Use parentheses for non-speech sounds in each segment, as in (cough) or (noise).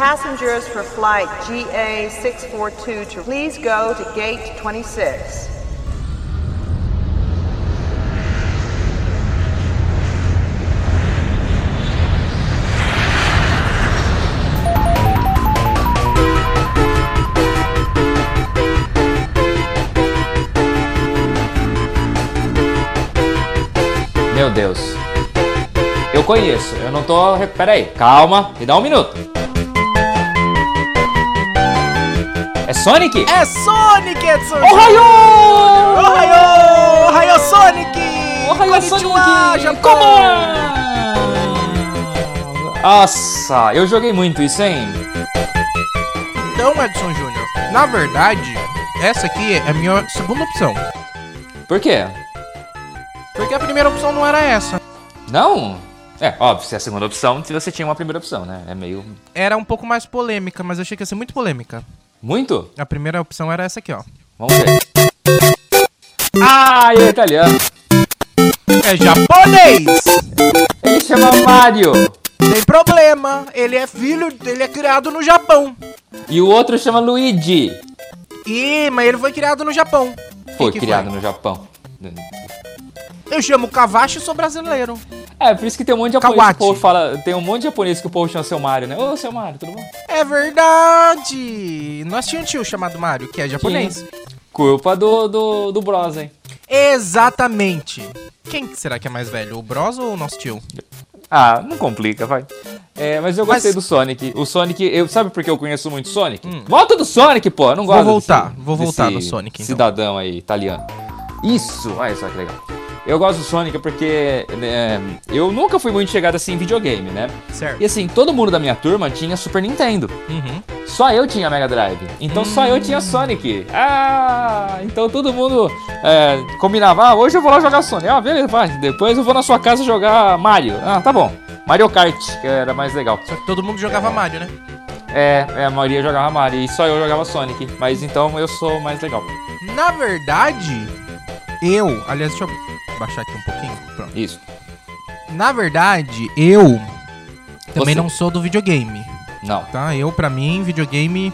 Passengers for flight GA642 to please go to gate 26. Meu Deus. Eu conheço, eu não tô. Pera aí, calma, me dá um minuto. Sonic? É Sonic, Edson! Ohio! Ohio! Ohio Sonic! Ohio Sonic! Japão! Como? Nossa, eu joguei muito isso, hein? Então, Edson Júnior, na verdade, essa aqui é a minha segunda opção. Por quê? Porque a primeira opção não era essa. Não? É, óbvio, se é a segunda opção, se você tinha uma primeira opção, né? É meio. Era um pouco mais polêmica, mas eu achei que ia ser muito polêmica. Muito? A primeira opção era essa aqui, ó. Vamos ver. Ah, ele é italiano. É japonês! Ele chama Mario. Tem problema, ele é filho, ele é criado no Japão. E o outro chama Luigi. Ih, mas ele foi criado no Japão. Foi Que que criado no Japão. Eu chamo Kavashi e sou brasileiro. É, por isso que tem um monte de japonês que o povo fala. Tem um monte de japonês que o povo chama seu Mario, né? Ô, seu Mario, tudo bom? É verdade! Nós tínhamos um tio chamado Mario, que é japonês. Culpa do, do, do Bros, hein? Exatamente. Quem será que é mais velho, o Bros ou o nosso tio? Ah, não complica, vai. É, mas eu gostei Mas- do Sonic. O Sonic, eu sabe por que eu conheço muito Sonic? Volta do Sonic, pô. Eu não gosto voltar, desse- vou voltar no Sonic, então. Cidadão aí, italiano. Isso, olha só que legal. Eu gosto do Sonic porque né, eu nunca fui muito chegado assim em videogame, né? Certo. E assim, todo mundo da minha turma tinha Super Nintendo. Uhum. Só eu tinha Mega Drive. Então só eu tinha Sonic. Ah, então todo mundo é, combinava. Ah, hoje eu vou lá jogar Sonic. Ah, beleza, vai. Depois eu vou na sua casa jogar Mario. Ah, tá bom. Mario Kart, que era mais legal. Só que todo mundo jogava Mario, né? É, é, a maioria jogava Mario e só eu jogava Sonic. Mas então eu sou mais legal. Na verdade, eu. Aliás, deixa eu baixar aqui um pouquinho. Pronto. Isso. Na verdade, eu também Você. não sou do videogame, Não. tá? Eu, pra mim, videogame.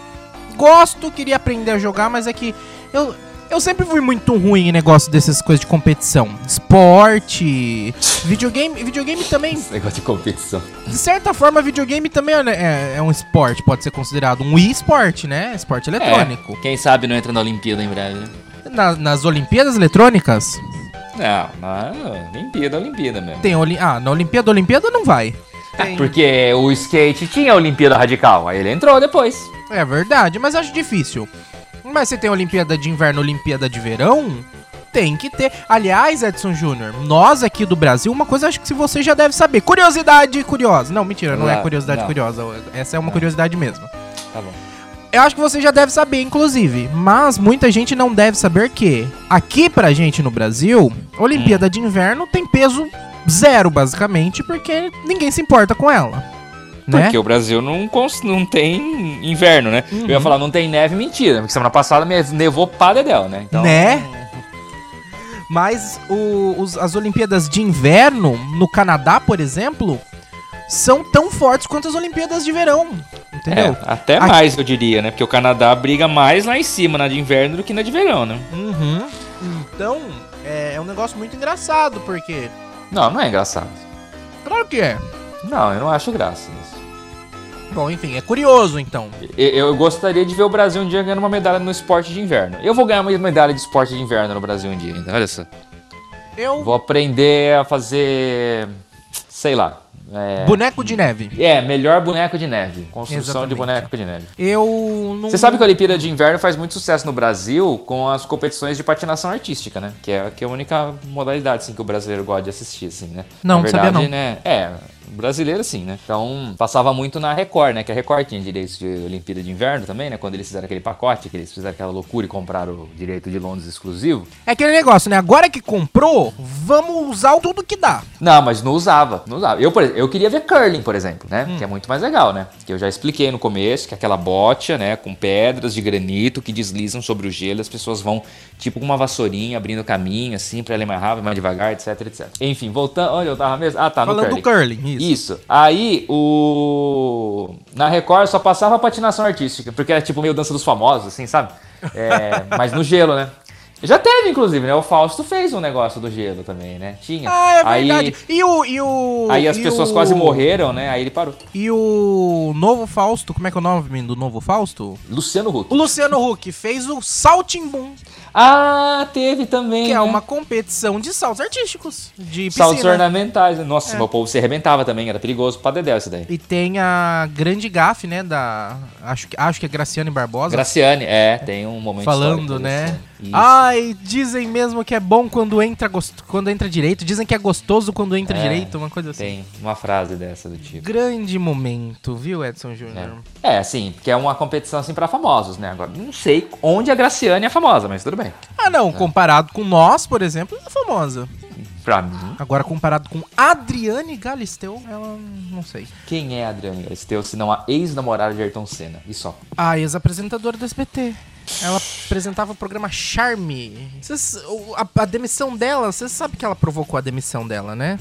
Gosto, queria aprender a jogar, mas é que eu. Eu sempre fui muito ruim em negócio dessas coisas de competição. Esporte, videogame, videogame também, Esse negócio de competição. de certa forma, videogame também é, é- é um esporte, pode ser considerado um e-sport, né? Esporte eletrônico. É, quem sabe não entra na Olimpíada em breve, né? Na- nas Olimpíadas Eletrônicas, Não, na Olimpíada, Olimpíada mesmo. tem Oli Ah, na Olimpíada, Olimpíada não vai. Tem- Porque o skate tinha a Olimpíada Radical, aí ele entrou depois. É verdade, mas acho difícil. Mas se tem Olimpíada de Inverno, Olimpíada de Verão, tem que ter. Aliás, Edson Júnior, nós aqui do Brasil, uma coisa acho que você já deve saber. Curiosidade curiosa. Não, mentira, não é Não, curiosidade não. curiosa. Essa é uma curiosidade mesmo. Tá bom. Eu acho que você já deve saber, inclusive. Mas muita gente não deve saber que aqui pra gente no Brasil, Olimpíada de Inverno tem peso zero, basicamente, porque ninguém se importa com ela. Né? Porque o Brasil não, não tem inverno, né? Eu ia falar, não tem neve, mentira. Porque semana passada me- nevou dela, né? Então, Né? Mas o- os- as Olimpíadas de Inverno, no Canadá, por exemplo, são tão fortes quanto as Olimpíadas de Verão. Entendeu? É, até Aqui- mais, eu diria, né? Porque o Canadá briga mais lá em cima na de inverno do que na de verão, né? Uhum. Então, é, é um negócio muito engraçado, porque. Não, não é engraçado. Claro que é. Não, eu não acho graça nisso. Bom, enfim, é curioso então. Eu, eu gostaria de ver o Brasil um dia ganhando uma medalha no esporte de inverno. Eu vou ganhar uma medalha de esporte de inverno no Brasil um dia ainda, olha só. Eu. Vou aprender a fazer. sei lá. É, Boneco de neve. é, melhor boneco de neve. Construção Exatamente. de boneco de neve. Eu não. Você sabe que a Olimpíada de Inverno faz muito sucesso no Brasil com as competições de patinação artística, né? Que é, que é a única modalidade assim, que o brasileiro gosta de assistir, assim, né? Não, na não sabia verdade, não. né? É, brasileiro sim, né? Então, passava muito na Record, né? Que a Record tinha direitos de Olimpíada de Inverno também, né? Quando eles fizeram aquele pacote, que eles fizeram aquela loucura e compraram o direito de Londres exclusivo. É aquele negócio, né? Agora que comprou, vamos usar tudo que dá. Não, mas não usava, não usava. Eu, por eu queria ver curling, por exemplo, né? Hum. Que é muito mais legal, né? Que eu já expliquei no começo, que é aquela bote, né? Com pedras de granito que deslizam sobre o gelo, as pessoas vão, tipo, com uma vassourinha, abrindo caminho, assim, pra ela ir mais rápido, mais devagar, etc, etc. Enfim, voltando. Onde eu tava mesmo? Ah, tá, no Falando curling. do curling, isso. Isso. Aí o. Na Record só passava patinação artística, porque era tipo meio dança dos famosos, assim, sabe? É, (laughs) mas no gelo, né? Já teve, inclusive, né? O Fausto fez um negócio do gelo também, né? Tinha. Ah, é verdade. Aí, E o. E o aí as pessoas o- quase morreram, né? Aí ele parou. E o novo Fausto, como é que é o nome do novo Fausto? Luciano Huck. O Luciano Huck fez o Saltimbum, Ah, teve também. que é né? uma competição de saltos artísticos, de Saltos piscina. ornamentais. né? Nossa, É. meu povo se arrebentava também, era perigoso pra Dedéu isso daí. E tem a grande gafe, né, da... Acho que, acho que é Graciane Barbosa. Graciane, é, tem um momento Falando, histórico, né? Isso. Ai, dizem mesmo que é bom quando entra, quando entra direito. Dizem que é gostoso quando entra É, direito, uma coisa assim. Tem uma frase dessa do tipo. Grande momento, viu, Edson Júnior? É, sim, porque é uma competição assim pra famosos, né? Agora, não sei onde a Graciane é famosa, mas tudo bem. Ah, não, comparado com nós, por exemplo, ela é famosa. Pra mim, Agora, comparado com Adriane Galisteu, ela não sei. quem é a Adriane Galisteu, se não a ex-namorada de Ayrton Senna? E só. A ex-apresentadora do SBT. Ela apresentava o programa Charme. Cês- a, a demissão dela, você sabe que ela provocou a demissão dela, né?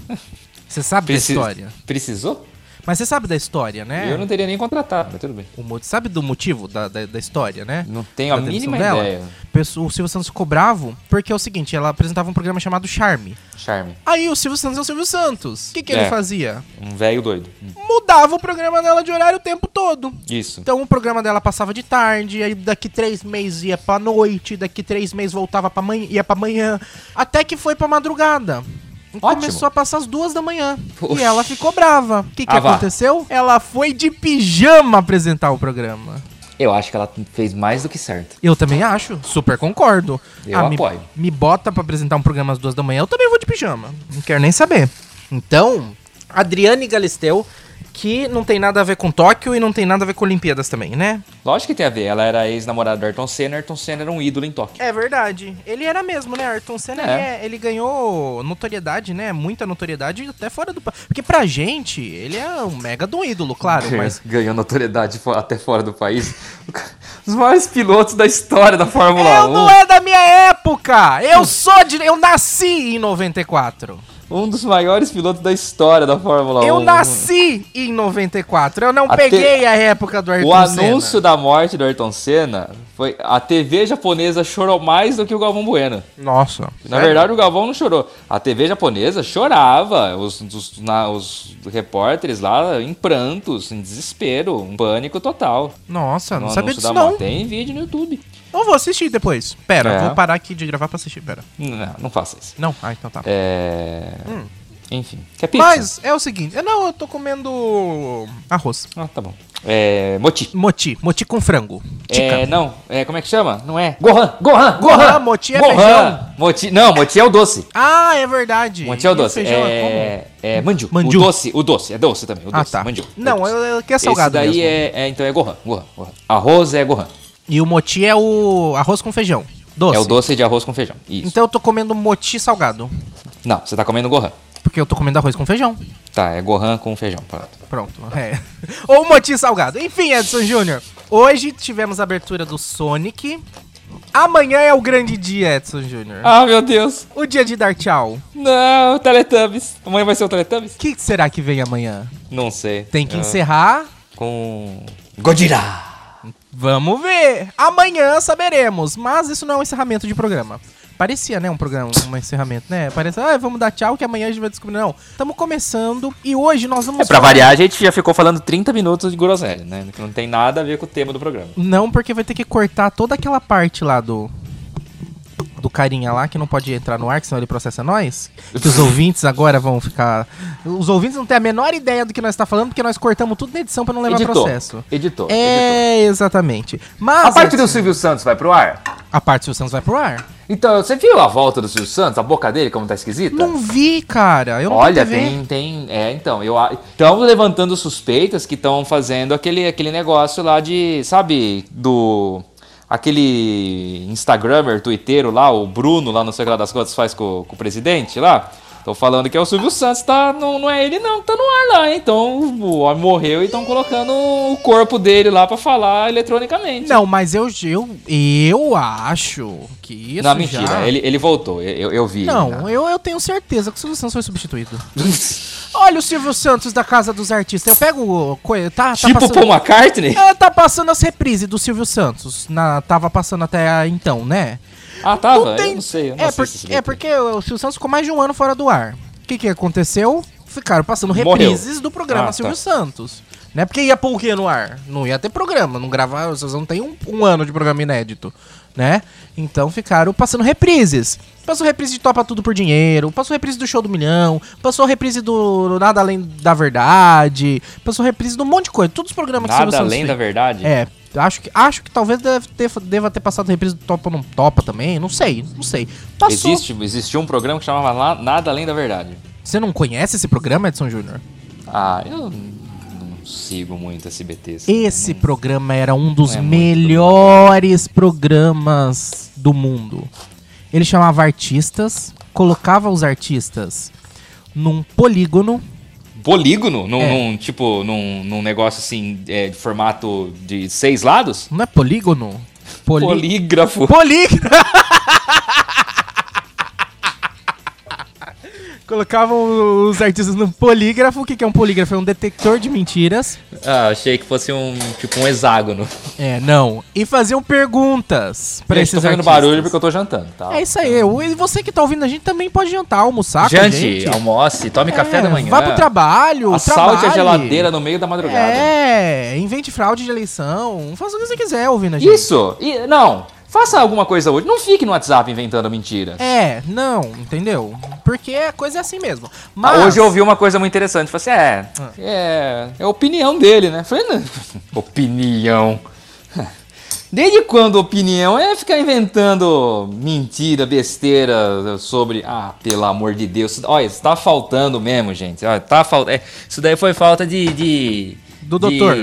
Você sabe Preci- da história. Precisou? Mas você sabe da história, né? Eu não teria nem contratado, mas tudo bem. O sabe do motivo da, da, da história, né? Não tenho a Da demissão mínima dela? ideia. O Silvio Santos ficou bravo porque é o seguinte, ela apresentava um programa chamado Charme. Charme. Aí o Silvio Santos é o Silvio Santos. O que, que ele É. fazia? Um velho doido. Mudava o programa dela de horário o tempo todo. Isso. Então o programa dela passava de tarde, aí daqui três meses ia pra noite, daqui três meses voltava pra manhã, ia pra manhã, até que foi pra madrugada. Ótimo. Começou a passar as duas da manhã. Poxa. E ela ficou brava. O que, que Ah, vá. aconteceu? Ela foi de pijama apresentar o programa. Eu acho que ela fez mais do que certo. Eu também acho, super concordo. Eu me, apoio. Me bota pra apresentar um programa às duas da manhã, eu também vou de pijama. Não quero nem saber. Então, Adriane Galisteu, que não tem nada a ver com Tóquio e não tem nada a ver com Olimpíadas também, né? Lógico que tem a ver. Ela era ex-namorada do Ayrton Senna. Ayrton Senna era um ídolo em Tóquio. É verdade. Ele era mesmo, né? Ayrton Senna, É. Ele, é- ele ganhou notoriedade, né? Muita notoriedade até fora do... pa- Porque pra gente, ele é um mega de um ídolo, claro, mas... Ganhou notoriedade até fora do país. (laughs) Os maiores pilotos da história da Fórmula Eu 1. não é da minha época! Eu sou de... Eu nasci em 94. Um dos maiores pilotos da história da Fórmula 1. Eu nasci em 94. Eu não A te- peguei a época do Ayrton O anúncio Senna. da morte do Ayrton Senna foi. A TV japonesa chorou mais do que o Galvão Bueno. Nossa. Na verdade, o Galvão não chorou. A TV japonesa chorava. Os, os, na- os repórteres lá em prantos, em desespero, um pânico total. Nossa, não No sabia anúncio disso da não. morte. Tem vídeo no YouTube. Eu vou assistir depois. Pera, É. vou parar aqui de gravar pra assistir, pera. Não, não faça isso. Não? Ah, então tá. É. Enfim. Quer pizza? Mas é o seguinte, eu não, eu tô comendo arroz. Ah, tá bom. É. Moti. Moti, moti com frango. Tica. É, não, é, como é que chama? Não é? Gohan, Gohan, Gohan, Gohan! moti é Gohan. feijão. Moti, não, moti é o doce. Ah, é verdade. Moti é o doce. feijão É, é manju. Manju. O doce, o doce, é doce também, o Ah, doce, tá. manju. Não, é eu que é salgado Esse daí mesmo. é, é, então é Gohan, Gohan, Gohan. Arroz é Gohan. E o moti é o arroz com feijão. Doce. É o doce de arroz com feijão. Isso. Então eu tô comendo moti salgado. Não, você tá comendo Gohan. Porque eu tô comendo arroz com feijão. Tá, é Gohan com feijão. Pronto. Pronto. É. (laughs) Ou moti salgado. Enfim, Edson Júnior. Hoje tivemos a abertura do Sonic. Amanhã é o grande dia, Edson Júnior. Ah, meu Deus. O dia de dar tchau. Não, Teletubbies. Amanhã vai ser o Teletubbies? O que será que vem amanhã? Não sei. Tem que Ah, encerrar. Com. Godzilla. Vamos ver. Amanhã saberemos. Mas isso não é um encerramento de programa. Parecia, né, um programa, um (laughs) encerramento, né? Parece, ah, vamos dar tchau que amanhã a gente vai descobrir. Não, estamos começando e hoje nós vamos... É, pra variar, a gente já ficou falando 30 minutos de groselha, né? Que não tem nada a ver com o tema do programa. Não, porque vai ter que cortar toda aquela parte lá do. Do carinha lá que não pode entrar no ar, que senão ele processa nós. Que os ouvintes agora vão ficar. Os ouvintes não têm a menor ideia do que nós está falando, porque nós cortamos tudo na edição pra não levar editou. processo. Editou. editou. É, exatamente. Mas. A parte do Silvio Santos vai pro ar? A parte do Silvio Santos vai pro ar? Então, você viu a volta do Silvio Santos? A boca dele, como tá esquisita? Não vi, cara. Eu não Olha, tem, tem. É, então, eu estão levantando suspeitas que estão fazendo aquele, aquele negócio lá de, sabe, do. Aquele Instagrammer, twitteiro lá, o Bruno lá, não sei o que lá das contas, faz com, com o presidente lá. Tô falando que é o Silvio Santos, tá, não, não é ele não tá no ar lá? Então o homem morreu e estão colocando o corpo dele lá pra falar eletronicamente. Não, mas eu, eu, eu acho que isso Não, mentira, já... ele, ele voltou, eu, eu vi. Não, eu, eu tenho certeza que o Silvio Santos foi substituído. (laughs) Olha o Silvio Santos da Casa dos Artistas. Eu pego o... Tá, tá tipo passando... Paul McCartney? É, tá passando as reprises do Silvio Santos. Na, tava passando até então, né? Ah, tava? Não tem- Eu não sei, eu não é, sei por- se é porque o Silvio Santos ficou mais de um ano fora do ar. O que que aconteceu? Ficaram passando Morreu. reprises do programa Ah, Silvio tá. Santos. Né? Porque ia pôr o quê no ar? Não ia ter programa, não gravar, vocês não tem um, um ano de programa inédito, né? Então ficaram passando reprises. Passou reprise de Topa Tudo por Dinheiro, passou reprise do Show do Milhão, passou reprise do Nada Além da Verdade, passou reprise de um monte de coisa. Todos os programas que o Silvio Nada além da verdade? É, acho que, acho que talvez deve ter, deva ter passado reprise do Topa Não Topa também, não sei, não sei. Passou. Existe, existiu um programa que chamava Nada Além da Verdade. Você não conhece esse programa, Edson Júnior? Ah, eu não sigo muito SBT. assim, Esse não- programa era um dos é melhores programas do mundo. Ele chamava artistas, colocava os artistas num polígono. Polígono? Num, É. num, tipo, num, num negócio assim, é, de formato de seis lados? Não é polígono? Poli... Polígrafo. Polígrafo! (laughs) Colocavam os artistas no polígrafo. O que que é um polígrafo? É um detector de mentiras. Ah, achei que fosse um, tipo, um hexágono. É, não. E faziam perguntas pra Gente, esses tô fazendo artistas. barulho porque eu tô jantando, tá? É isso aí. E você que tá ouvindo a gente também pode jantar, almoçar com a Jante, gente. almoce, tome café É, da manhã. Vá pro trabalho, Assalte trabalhe. a geladeira no meio da madrugada. É, invente fraude de eleição. Faça o que você quiser ouvindo a gente. Isso! E, não, faça alguma coisa hoje. Não fique no WhatsApp inventando mentiras. É, não, entendeu? Porque a coisa é assim mesmo. Ah, Mas... Hoje eu ouvi uma coisa muito interessante. Falei assim, é, é, é a opinião dele, né? Falei, não, (laughs) opinião. (laughs) Desde quando opinião é ficar inventando mentira, besteira sobre. Ah, pelo amor de Deus. Olha, isso tá faltando mesmo, gente. Olha, tá falta. é, isso daí foi falta de. de Do de- doutor.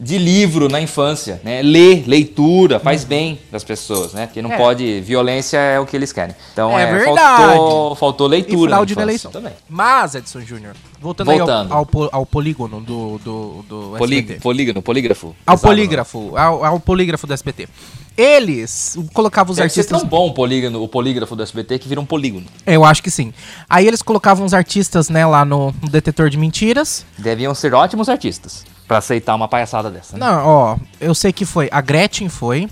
De livro na infância, né? Ler, leitura, faz bem das pessoas, né? Porque não Uhum. É. pode. Violência é o que eles querem. Então É é, verdade. faltou, faltou E leitura. na na infância eleição. também. Mas, Edson Júnior, voltando, Voltando. aí ao, ao, ao polígono do, do, do SBT. polígono, polígrafo. Ao Hexágono. polígrafo, ao, ao polígrafo do SBT. Eles colocavam os Deve ser artistas... tão bom o, polígono, o polígrafo do SBT que vira um polígono. Eu acho que sim. Aí eles colocavam os artistas, né, lá no, no detetor de mentiras. Deviam ser ótimos artistas pra aceitar uma palhaçada dessa. né? Não, ó, eu sei que foi. A Gretchen foi.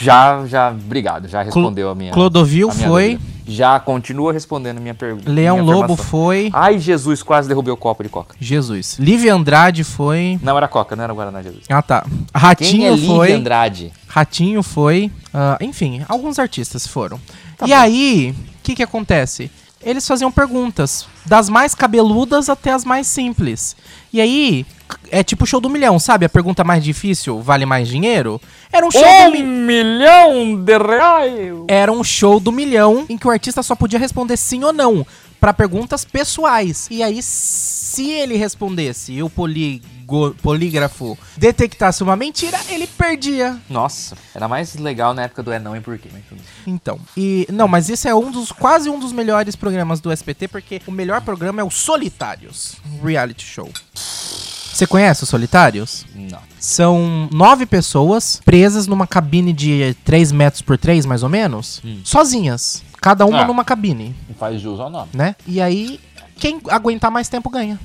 Já, já, obrigado, já respondeu a minha. Clodovil a minha foi. dúvida. Já continua respondendo a minha pergunta. Leão minha Lobo foi. Ai, Jesus, quase derrubei o copo de coca. Jesus. Lívia Andrade foi. Não era coca, não era Guaraná Jesus. Ah, tá. Quem Ratinho é Lívia foi. Andrade? Ratinho foi. ah, enfim, alguns artistas foram. Tá e aí, o que que acontece? Eles faziam perguntas, das mais cabeludas até as mais simples. E aí, é tipo o show do milhão, sabe? A pergunta mais difícil vale mais dinheiro? Era um show do milhão. milhão de reais! Era um show do milhão em que o artista só podia responder sim ou não pra perguntas pessoais. E aí, se ele respondesse e o poligo- polígrafo detectasse uma mentira, ele perdia. Nossa, era mais legal na época do É Não e Por quê. mas tudo. Então, e não, mas esse é um dos quase um dos melhores programas do SBT, porque o melhor programa é o Solitários, reality show. Você conhece os Solitários? Não. São nove pessoas presas numa cabine de 3 metros por 3, mais ou menos, sozinhas. Cada uma Ah. numa cabine, faz jus ao nome. né? E aí, quem aguentar mais tempo ganha.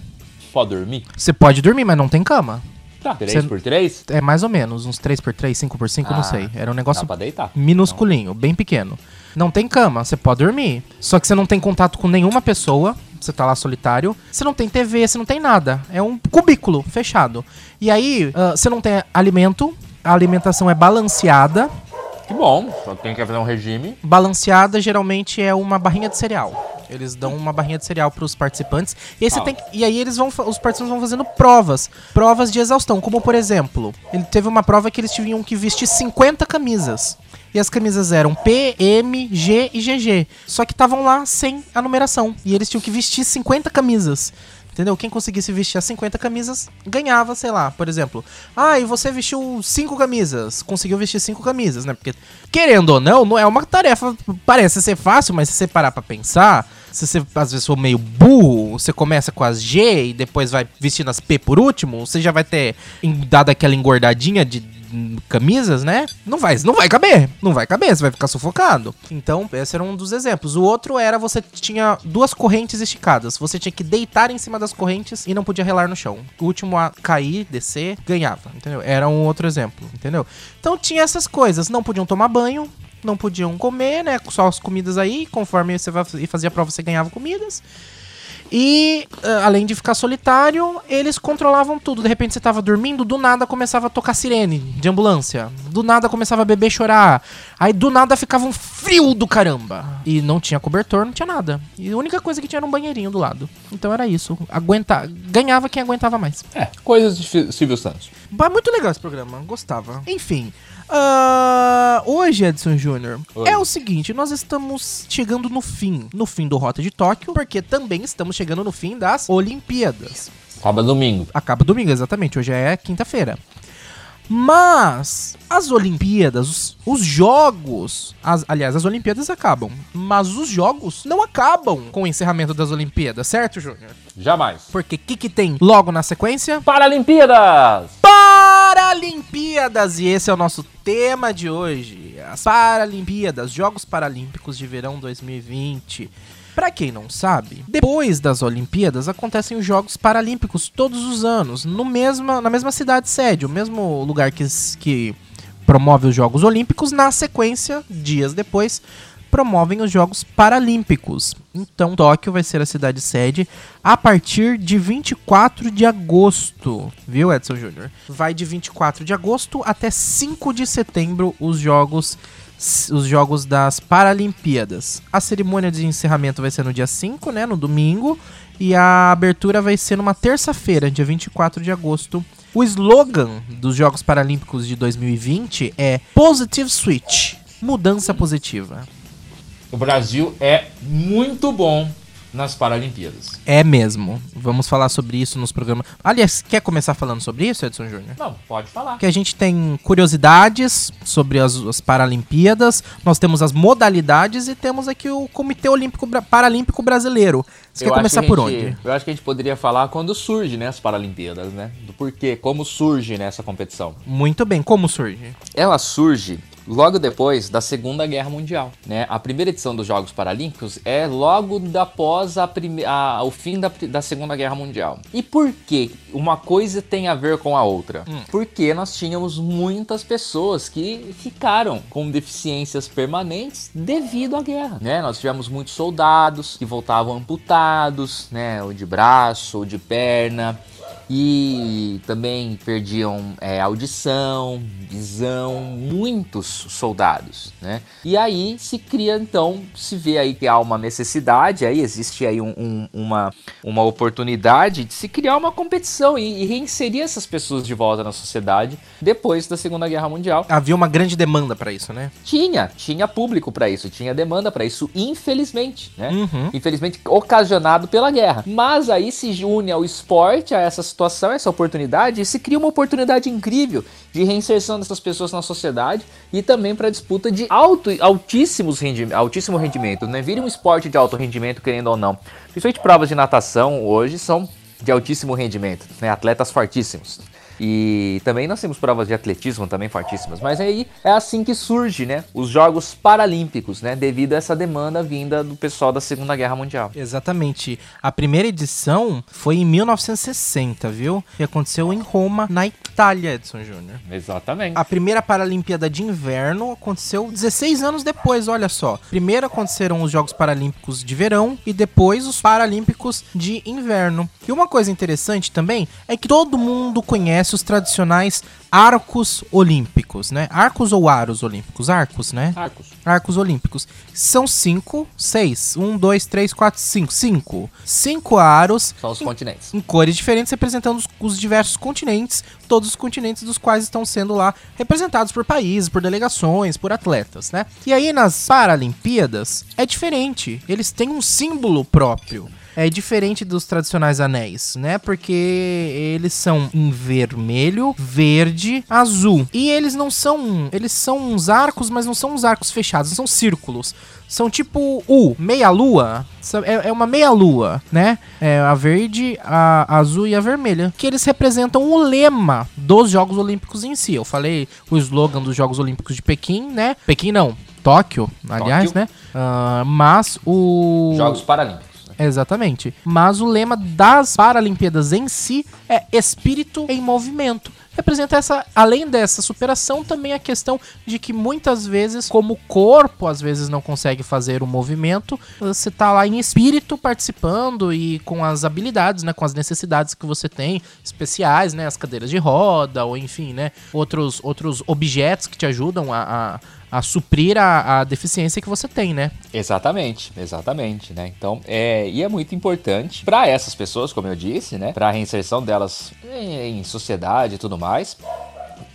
Pode dormir? Você pode dormir, mas não tem cama. Tá. 3 Cê- por 3? É mais ou menos, uns 3 por 3, 5 por 5, não Ah, sei. Era um negócio minusculinho, bem pequeno. Não tem cama, você pode dormir. Só que você não tem contato com nenhuma pessoa, você tá lá solitário. Você não tem TV, você não tem nada. É um cubículo fechado. E aí, ah, você não tem alimento, a alimentação é balanceada. Que bom, só tem que fazer um regime. Balanceada geralmente é uma barrinha de cereal. Eles dão uma barrinha de cereal pros participantes. E aí, você Ah. tem que- e aí eles vão, fa- os participantes vão fazendo provas, provas de exaustão, como por exemplo, ele teve uma prova que eles tinham que vestir 50 camisas. E as camisas eram P, M, G e GG. Só que estavam lá sem a numeração. E eles tinham que vestir 50 camisas. Entendeu? Quem conseguisse vestir as 50 camisas ganhava, sei lá, por exemplo. Ah, e você vestiu cinco camisas. Conseguiu vestir cinco camisas, né? Porque, querendo ou não, não é uma tarefa. Parece ser fácil, mas se você parar pra pensar, se você às vezes for meio burro, você começa com as G e depois vai vestindo as P por último, você já vai ter dado aquela engordadinha de camisas, né? Não vai, não vai caber. Não vai caber, você vai ficar sufocado. Então, esse era um dos exemplos. O outro era você tinha duas correntes esticadas. Você tinha que deitar em cima das correntes e não podia relar no chão. O último a cair, descer, ganhava, entendeu? Era um outro exemplo, entendeu? Então tinha essas coisas, não podiam tomar banho, não podiam comer, né? Só as comidas aí, conforme você vai- ia fazer a prova, você ganhava comidas. E, ah, além de ficar solitário, eles controlavam tudo. De repente você tava dormindo, do nada começava a tocar sirene de ambulância. Do nada começava a beber e chorar. Aí do nada ficava um frio do caramba. E não tinha cobertor, não tinha nada. E a única coisa que tinha era um banheirinho do lado. Então era isso. Aguenta... Ganhava quem aguentava mais. É, coisas de Silvio Santos. Mas muito legal esse programa, gostava. Enfim. ah, hoje, Edson Júnior, é o seguinte: nós estamos chegando no fim. No fim do Rota de Tóquio, porque também estamos chegando no fim das Olimpíadas. Sábado domingo. Acaba domingo, exatamente. Hoje é quinta-feira. Mas as Olimpíadas, os, os jogos, as- aliás, as Olimpíadas acabam, mas os jogos não acabam com o encerramento das Olimpíadas, certo, Júnior? Jamais. Porque o que, que tem logo na sequência? Paralimpíadas! Paralimpíadas! E esse é o nosso tema de hoje. As Paralimpíadas, Jogos Paralímpicos de Verão 2020. Pra quem não sabe, depois das Olimpíadas acontecem os Jogos Paralímpicos todos os anos, no mesma, na mesma cidade sede, o mesmo lugar que, que promove os Jogos Olímpicos, na sequência, dias depois, promovem os Jogos Paralímpicos. Então, Tóquio vai ser a cidade sede a partir de 24 de agosto, viu, Edson Júnior? Vai de 24 de agosto até 5 de setembro os Jogos os jogos das Paralimpíadas. A cerimônia de encerramento vai ser no dia 5, né, no domingo, e a abertura vai ser numa terça-feira, dia 24 de agosto. O slogan dos Jogos Paralímpicos de 2020 é Positive Switch, mudança positiva. O Brasil é muito bom nas Paralimpíadas. É mesmo. Vamos falar sobre isso nos programas. Aliás, quer começar falando sobre isso, Edson Júnior? Não, pode falar. Que a gente tem curiosidades sobre as, as Paralimpíadas, nós temos as modalidades e temos aqui o Comitê Olímpico Paralímpico Brasileiro. Você Eu quer começar que por gente- onde? Eu acho que a gente poderia falar quando surge, né, as Paralimpíadas, né? Do porquê, como surge nessa competição. Muito bem, como surge? Ela surge logo depois da Segunda Guerra Mundial, né? A primeira edição dos Jogos Paralímpicos é logo após a prime- a- o fim da, da Segunda Guerra Mundial. E por que uma coisa tem a ver com a outra? Porque nós tínhamos muitas pessoas que ficaram com deficiências permanentes devido à guerra, né? Nós tivemos muitos soldados que voltavam amputados, né? Ou de braço, ou de perna e também perdiam é, audição, visão, muitos soldados, né? E aí se cria então, se vê aí que há uma necessidade, aí existe aí um- um- uma, uma oportunidade de se criar uma competição e, e reinserir essas pessoas de volta na sociedade depois da Segunda Guerra Mundial. Havia uma grande demanda pra isso, né? Tinha, tinha público para isso, tinha demanda para isso, infelizmente, né? Uhum. Infelizmente ocasionado pela guerra. Mas aí se une ao esporte, a essa situação, essa oportunidade, e se cria uma oportunidade incrível de reinserção dessas pessoas na sociedade e também para disputa de alto, altíssimos rendi altíssimo rendimento, né? Vira um esporte de alto rendimento, querendo ou não. Principalmente provas de natação hoje são de altíssimo rendimento, né? Atletas fortíssimos. E também nós temos provas de atletismo também fortíssimas. Mas aí é assim que surge, né? Os Jogos Paralímpicos, né? Devido a essa demanda vinda do pessoal da Segunda Guerra Mundial. Exatamente. A primeira edição foi em 1960, viu? E aconteceu em Roma, na Itália, Edson Júnior. Exatamente. A primeira Paralimpíada de Inverno aconteceu 16 anos depois, olha só. Primeiro aconteceram os Jogos Paralímpicos de Verão e depois os Paralímpicos de Inverno. E uma coisa interessante também é que todo mundo conhece os tradicionais arcos olímpicos, né? Arcos ou aros olímpicos? Arcos, né? Arcos. Arcos olímpicos. São cinco, seis. Um, dois, três, quatro, cinco. Cinco. Cinco aros São os continentes. em cores diferentes, representando os, os diversos continentes, todos os continentes dos quais estão sendo lá representados por países, por delegações, por atletas, né? E aí nas Paralimpíadas é diferente, eles têm um símbolo próprio. É diferente dos tradicionais anéis, né? Porque eles são em vermelho, verde, azul. E eles não são. Eles são uns arcos, mas não são uns arcos fechados, são círculos. São tipo U, meia-lua. É, é uma meia-lua, né? É a verde, a azul e a vermelha. Que eles representam o lema dos Jogos Olímpicos em si. Eu falei o slogan dos Jogos Olímpicos de Pequim, né? Pequim não, Tóquio, aliás, Tóquio. né? Ah, mas o. Jogos Paralímpicos. Exatamente. Mas o lema das Paralimpíadas em si é espírito em movimento. Representa essa, além dessa superação, também a questão de que muitas vezes, como o corpo às vezes não consegue fazer o movimento, você tá lá em espírito participando e com as habilidades, né, com as necessidades que você tem especiais, né, as cadeiras de roda ou enfim, né, outros outros objetos que te ajudam a, a, a suprir a, a deficiência que você tem, né? Exatamente, exatamente, né? Então, é, e é muito importante para essas pessoas, como eu disse, né? Para a reinserção delas em, em sociedade e tudo mais.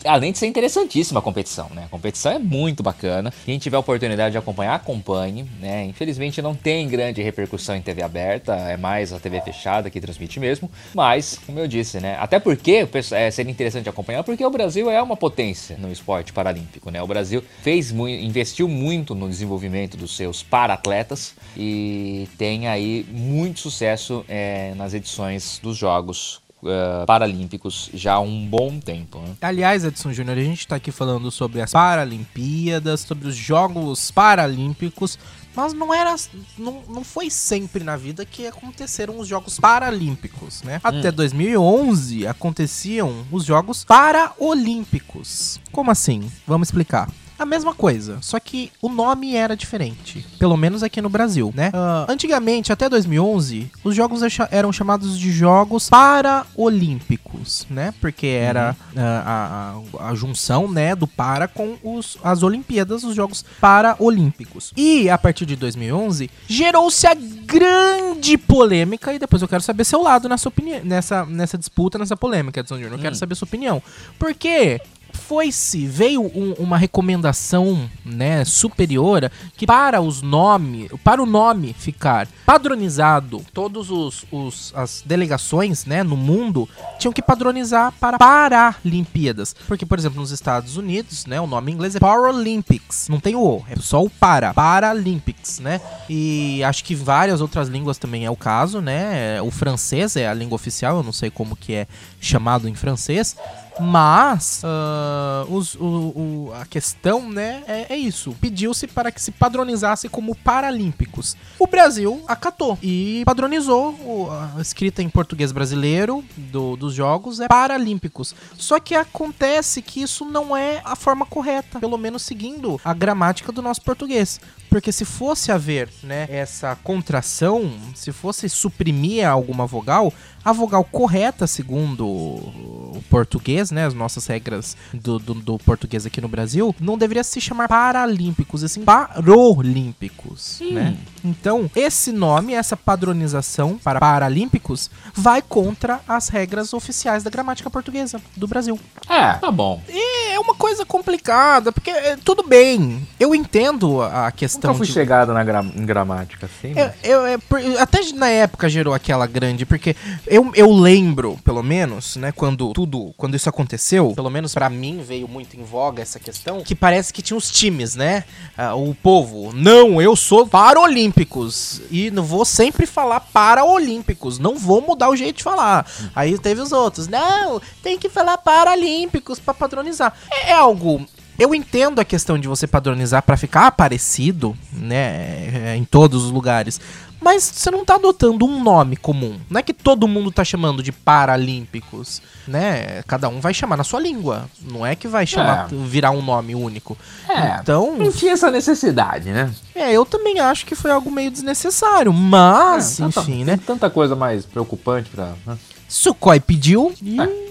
Além de ser interessantíssima a competição, né? A competição é muito bacana. Quem tiver oportunidade de acompanhar, acompanhe, né? Infelizmente não tem grande repercussão em TV aberta, é mais a TV fechada que transmite mesmo. Mas, como eu disse, né? Até porque é, seria interessante acompanhar, porque o Brasil é uma potência no esporte paralímpico, né? O Brasil fez mui- investiu muito no desenvolvimento dos seus para-atletas e tem aí muito sucesso é, nas edições dos Jogos eh, Paralímpicos já há um bom tempo, né? Aliás, Edson Júnior, a gente tá aqui falando sobre as Paralimpíadas, sobre os Jogos Paralímpicos, mas não era. Não, não foi sempre na vida que aconteceram os Jogos Paralímpicos, né? Até 2011 aconteciam os Jogos Paraolímpicos. Como assim? Vamos explicar. A mesma coisa, só que o nome era diferente, pelo menos aqui no Brasil, né? Ah, antigamente, até 2011, os jogos eram chamados de Jogos Paraolímpicos, né? Porque era ah, a, a- a junção, né, do para com os, as Olimpíadas, os Jogos Paraolímpicos. E a partir de 2011, gerou-se a grande polêmica, e depois eu quero saber seu lado nessa opinião, nessa, nessa disputa, nessa polêmica, Edson Júnior. Eu quero saber sua opinião. Porque foi-se, veio um- uma recomendação, né, superior que para os nomes, para o nome ficar padronizado, todos os, os- as delegações, né, no mundo tinham que padronizar para Paralimpíadas, porque por exemplo nos Estados Unidos, né, o nome em inglês é Paralympics, não tem o o, é só o para, Paralympics, né? E acho que várias outras línguas também é o caso, né? O francês é a língua oficial, eu não sei como que é chamado em francês. Mas ah, os- o- o- a questão, né, é, é isso. Pediu-se para que se padronizasse como Paralímpicos. O Brasil acatou e padronizou o- a escrita em português brasileiro do- dos jogos é Paralímpicos. Só que acontece que isso não é a forma correta, pelo menos seguindo a gramática do nosso português. Porque se fosse haver, né, essa contração, se fosse suprimir alguma vogal, a vogal correta, segundo o português, né, as nossas regras do, do, do português aqui no Brasil, não deveria se chamar Paralímpicos, e sim Parolímpicos, né? Então, esse nome, essa padronização para Paralímpicos, vai contra as regras oficiais da gramática portuguesa do Brasil. É, tá bom. É uma coisa complicada, porque é, tudo bem, eu entendo a questão Nunca fui de... chegado na gra- gramática assim. Eu, eu- é, por- até na época gerou aquela grande, porque eu, eu lembro, pelo menos, né, quando tudo, quando isso aconteceu, pelo menos pra mim veio muito em voga essa questão, que parece que tinha os times, né? Ah, o povo, não, eu sou paraolímpicos e não vou sempre falar paraolímpicos, não vou mudar o jeito de falar. Aí teve os outros, não, tem que falar paralímpicos pra padronizar. É, é algo eu entendo a questão de você padronizar pra ficar parecido, né, é, em todos os lugares. Mas você não tá adotando um nome comum. Não é que todo mundo tá chamando de Paralímpicos, né? Cada um vai chamar na sua língua. Não é que vai chamar, virar um nome único. É. Então, Não tinha essa necessidade, né? é, eu também acho que foi algo meio desnecessário. Mas, É, tanta- enfim, né? Tanta coisa mais preocupante pra. né? Sukhoi pediu e, É.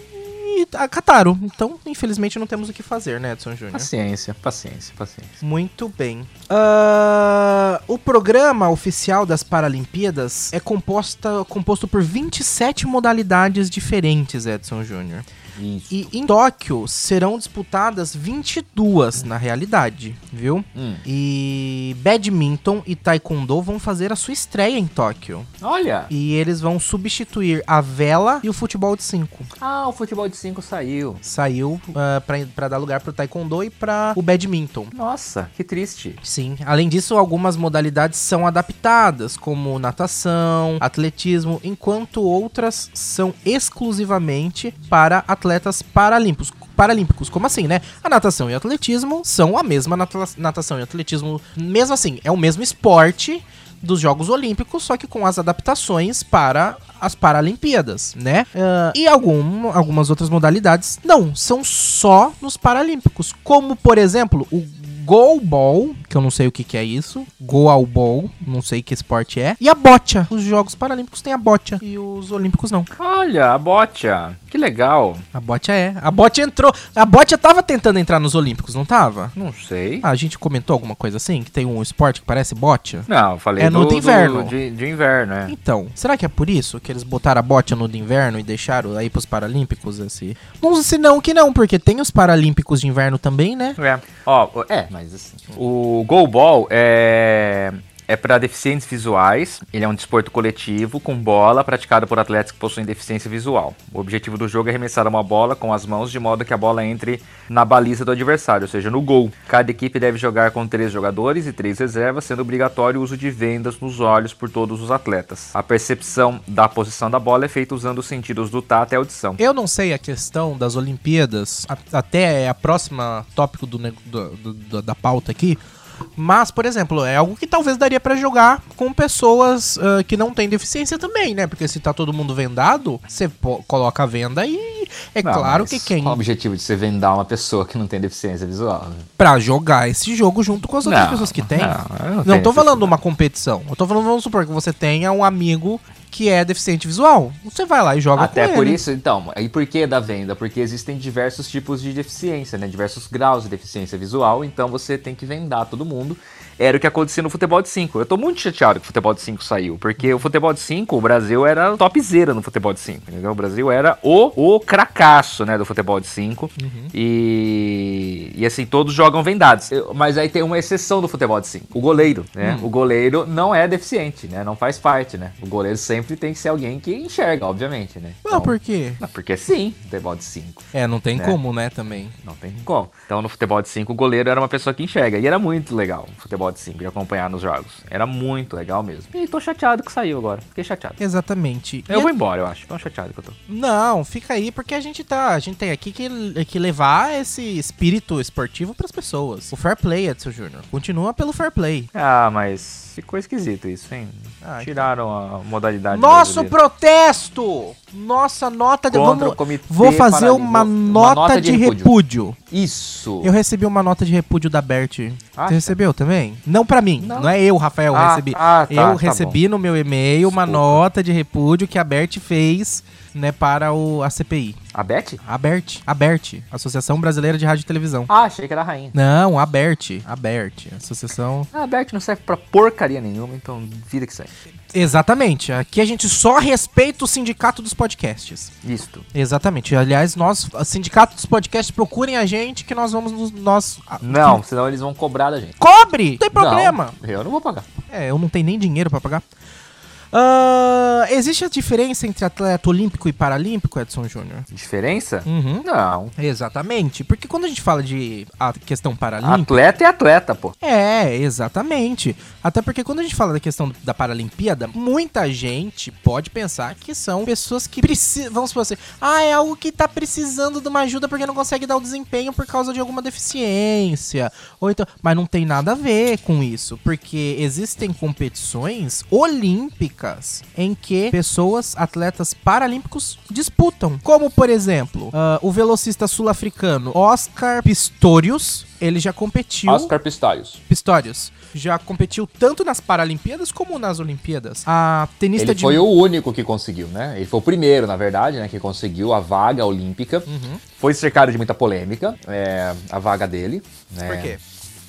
e acataram. Então, infelizmente, não temos o que fazer, né, Edson Júnior? Paciência, paciência, paciência. Muito bem. Ah, o programa oficial das Paralimpíadas é composta, composto por 27 modalidades diferentes, Edson Júnior. E em Tóquio serão disputadas 22 na realidade, viu? Hum. E badminton e taekwondo vão fazer a sua estreia em Tóquio. Olha! E eles vão substituir a vela e o futebol de 5. Ah, o futebol de 5 saiu. Saiu ah, pra para dar lugar pro taekwondo e para o badminton. Nossa, que triste. Sim. Além disso, algumas modalidades são adaptadas, como natação, atletismo, enquanto outras são exclusivamente para atletas paralímpicos. Paralímpicos, como assim, né? A natação e o atletismo são a mesma nata- natação e atletismo, mesmo assim, é o mesmo esporte dos Jogos Olímpicos, só que com as adaptações para as Paralimpíadas, né? Ah, e algum, algumas outras modalidades não, são só nos Paralímpicos, como por exemplo o goalball, que eu não sei o que, que é isso, goalball, não sei que esporte é, e a bocha. Os Jogos Paralímpicos têm a bocha e os Olímpicos não. Olha, a bocha. Que legal. A bocha é. A bocha entrou. A bocha tava tentando entrar nos Olímpicos, não tava? Não sei. Ah, a gente comentou alguma coisa assim? Que tem um esporte que parece bocha? Não, eu falei É no do, de inverno. do- de, de inverno, é. Então, será que é por isso que eles botaram a bocha no de inverno e deixaram aí pros Paralímpicos esse? Não, se não que não, porque tem os Paralímpicos de inverno também, né? É. Ó, é, mas assim. O goalball é. É para deficientes visuais. Ele é um desporto coletivo com bola praticado por atletas que possuem deficiência visual. O objetivo do jogo é arremessar uma bola com as mãos de modo que a bola entre na baliza do adversário, ou seja, no gol. Cada equipe deve jogar com três jogadores e três reservas, sendo obrigatório o uso de vendas nos olhos por todos os atletas. A percepção da posição da bola é feita usando os sentidos do tato e a audição. Eu não sei a questão das Olimpíadas, a- até é a próxima tópico do- do- do- da pauta aqui. Mas, por exemplo, é algo que talvez daria pra jogar com pessoas ah, que não têm deficiência também, né? Porque se tá todo mundo vendado, você coloca a venda e é Não, claro que quem Qual o objetivo de você vendar uma pessoa que não tem deficiência visual? Pra jogar esse jogo junto com as outras Não, pessoas que tem. não, Não, tô falando necessidade. uma competição. Eu tô falando, vamos supor que você tenha um amigo que é deficiente visual. Você vai lá e joga Até com por ele. isso, então, e por que da venda? Porque existem diversos tipos de deficiência, né? Diversos graus de deficiência visual, então você tem que vendar todo mundo. Era o que acontecia no futebol de 5. Eu tô muito chateado que o futebol de 5 saiu, porque o futebol de 5, o Brasil era topzera no futebol de 5, entendeu? O Brasil era o, o cracaço, né, do futebol de 5. E, e assim, todos jogam vendados. Eu- Mas aí tem uma exceção do futebol de 5, o goleiro, né? O goleiro não é deficiente, né? Não faz parte, né? O goleiro sempre tem que ser alguém que enxerga, obviamente, né? Não, por quê? não, porque sim, futebol de 5. É, não tem Né? como, né, também. Não tem como. Então no futebol de 5 o goleiro era uma pessoa que enxerga. E era muito legal o futebol de 5 de acompanhar nos jogos. Era muito legal mesmo. E tô chateado que saiu agora. Fiquei chateado. Exatamente. Eu E vou a- embora, eu acho. Tão chateado que eu tô. Não, fica aí porque a gente tá. A gente tem aqui que, que levar esse espírito esportivo pras pessoas. O fair play, Edson Júnior. Continua pelo fair play. Ah, mas ficou esquisito isso, hein? Ah, Tiraram a modalidade. Nosso brasileira. protesto! Nossa nota de. Contra Vamos, vou fazer uma nota, nota de, de repúdio. Isso. Eu recebi uma nota de repúdio da Bert. Você recebeu também? Não pra mim. Não, Não. é eu, Rafael, Ah, recebi. ah, tá, eu tá recebi no meu e-mail uma nota de repúdio que a Bert fez, né, para o, a CPI. A Beth? A Bert, a Bert, Associação Brasileira de Rádio e Televisão. Ah, achei que era a rainha. Não, a Bert, a Bert, Associação. Ah, a Beth não serve pra porcaria nenhuma, então vida que segue. Exatamente. Aqui a gente só respeita o sindicato dos podcasts. Isto. Exatamente. Aliás, nós, o sindicato dos podcasts, procurem a gente que nós vamos nos- nós ah, Não, senão eles vão cobrar da gente. cobre, não tem problema. Não, eu não vou pagar. É, eu não tenho nem dinheiro pra pagar. Ah, existe a diferença entre atleta olímpico e paralímpico, Edson Júnior? Diferença? Uhum. Não. Exatamente. Porque quando a gente fala de a questão paralímpica. Atleta é atleta, pô. É, exatamente. Até porque quando a gente fala da questão da Paralimpíada, muita gente pode pensar que são pessoas que precisam. Vamos supor assim, ah, é algo que tá precisando de uma ajuda porque não consegue dar o desempenho por causa de alguma deficiência. Ou então. Mas não tem nada a ver com isso. Porque existem competições olímpicas olímpicas em que pessoas, atletas paralímpicos disputam. Como, por exemplo, ah, o velocista sul-africano Oscar Pistorius, ele já competiu... Oscar Pistorius. Pistorius. Já competiu tanto nas Paralimpíadas como nas Olimpíadas. A tenista Ele de... foi o único que conseguiu, né? Ele foi o primeiro, na verdade, né? Que conseguiu a vaga olímpica. Uhum. Foi cercado de muita polêmica, é, a vaga dele. Né? Por quê?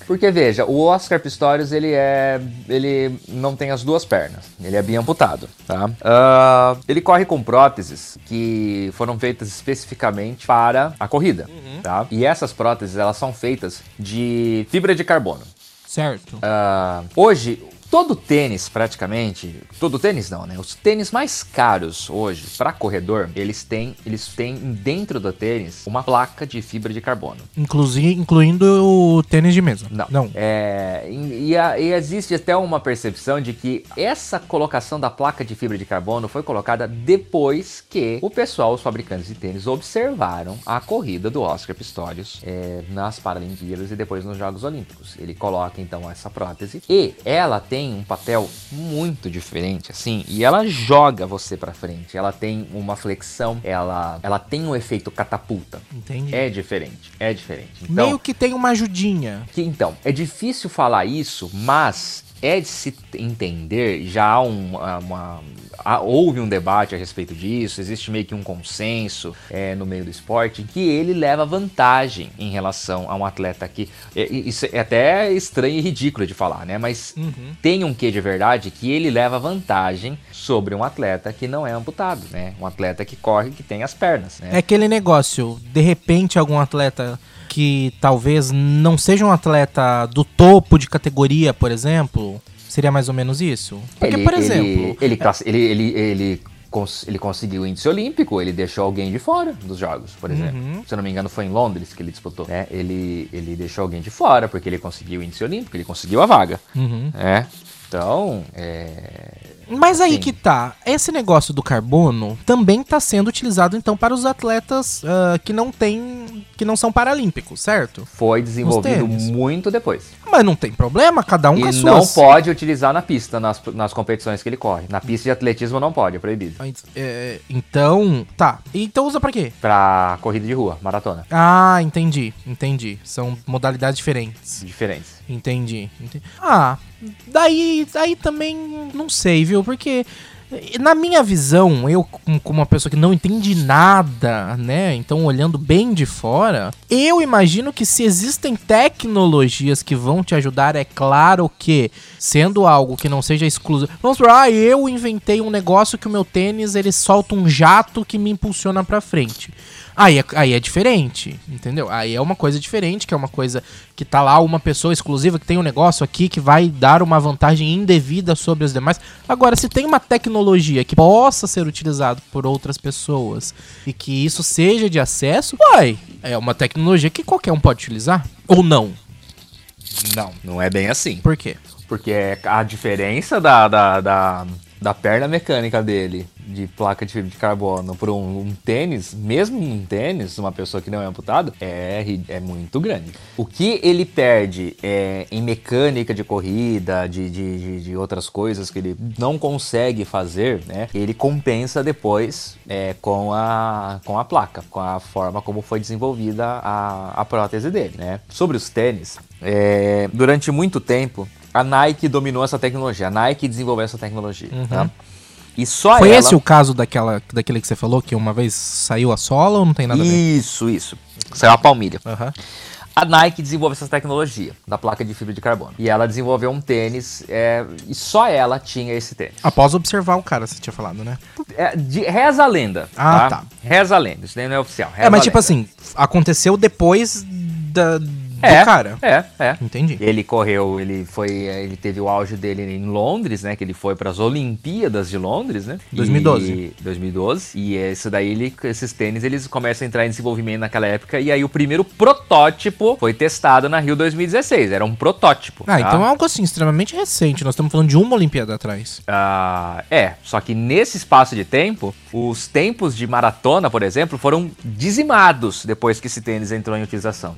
Porque, veja, o Oscar Pistorius, ele é... Ele não tem as duas pernas. Ele é bem amputado, tá? Ah, ele corre com próteses que foram feitas especificamente para a corrida, tá? E essas próteses, elas são feitas de fibra de carbono. Certo. Ah, hoje, todo tênis, praticamente, todo tênis não, né? Os tênis mais caros hoje para corredor, eles têm, eles têm dentro do tênis uma placa de fibra de carbono. Inclusive, incluindo o tênis de mesa. Não. Não. É, e, e existe até uma percepção de que essa colocação da placa de fibra de carbono foi colocada depois que o pessoal, os fabricantes de tênis, observaram a corrida do Oscar Pistorius é, nas Paralimpíadas e depois nos Jogos Olímpicos. Ele coloca então essa prótese e ela tem um papel muito diferente, assim, e ela joga você pra frente. Ela tem uma flexão, ela, ela tem um efeito catapulta. Entendi. É diferente, é diferente. Então, Meio que tem uma ajudinha. que, então, é difícil falar isso, mas é de se entender, já há um, uma, uma- há- houve um debate a respeito disso, existe meio que um consenso é, no meio do esporte, que ele leva vantagem em relação a um atleta que, é, isso é até estranho e ridículo de falar, né, mas tem um quê de verdade que ele leva vantagem sobre um atleta que não é amputado, né, um atleta que corre, que tem as pernas, né. É aquele negócio, de repente algum atleta que talvez não seja um atleta do topo de categoria, por exemplo, seria mais ou menos isso? Porque, ele, por ele- exemplo, ele, class- ele, ele, ele, cons- ele conseguiu o índice olímpico, ele deixou alguém de fora dos jogos, por exemplo. Uhum. Se eu não me engano, foi em Londres que ele disputou. né? Ele, ele deixou alguém de fora, porque ele conseguiu o índice olímpico, ele conseguiu a vaga. Uhum. É. Então, é. Mas aí Sim. que tá, esse negócio do carbono também tá sendo utilizado então para os atletas ah, que não têm, que não são paralímpicos, certo? Foi desenvolvido muito depois. Mas não tem problema, cada um com e as não pode utilizar na pista, nas, nas competições que ele corre. Na pista de atletismo não pode, é proibido. É, então, tá. Então usa pra quê? Pra corrida de rua, maratona. Ah, entendi, entendi. São modalidades diferentes. Diferentes. Entendi. entendi. Ah, daí, daí também não sei, viu? Porque na minha visão, eu como uma pessoa que não entende nada, né? Então olhando bem de fora, eu imagino que se existem tecnologias que vão te ajudar, é claro que sendo algo que não seja exclusivo. Vamos supor, ah, eu inventei um negócio que o meu tênis ele solta um jato que me impulsiona pra frente. Aí é, aí é diferente, entendeu? Aí é uma coisa diferente, que é uma coisa que tá lá uma pessoa exclusiva que tem um negócio aqui que vai dar uma vantagem indevida sobre as demais. Agora, se tem uma tecnologia que possa ser utilizada por outras pessoas e que isso seja de acesso, uai, é uma tecnologia que qualquer um pode utilizar. Ou não. Não, não é bem assim. Por quê? Porque a diferença da, da, da, da perna mecânica dele, de placa de fibra de carbono, por um, um tênis, mesmo um tênis, uma pessoa que não é amputada, é, é muito grande. O que ele perde é, em mecânica de corrida, de, de, de, de outras coisas que ele não consegue fazer, né? Ele compensa depois é, com, a, com a placa, com a forma como foi desenvolvida a, a prótese dele, né? Sobre os tênis, é, durante muito tempo, a Nike dominou essa tecnologia. A Nike desenvolveu essa tecnologia. tá? E só Foi ela... esse o caso daquela, daquele que você falou, que uma vez saiu a sola ou não tem nada a ver? Isso, isso. Saiu a palmilha. Aham. A Nike desenvolveu essa tecnologia da placa de fibra de carbono. E ela desenvolveu um tênis é, e só ela tinha esse tênis. Após observar o cara, você tinha falado, né? É, de- reza a lenda. Ah, tá. Reza a lenda. Isso daí não é oficial. É, mas tipo assim, aconteceu depois da, do é, cara. É, é. Entendi. Ele correu, ele foi, ele teve o auge dele em Londres, né? Que ele foi para as Olimpíadas de Londres, né? 2012. E, 2012. E esse daí, ele, esses tênis, eles começam a entrar em desenvolvimento naquela época. E aí o primeiro protótipo foi testado na Rio 2016. Era um protótipo. Ah, tá? então é algo assim, extremamente recente. Nós estamos falando de uma Olimpíada atrás. Ah, é, só que nesse espaço de tempo, os tempos de maratona, por exemplo, foram dizimados depois que esse tênis entrou em utilização.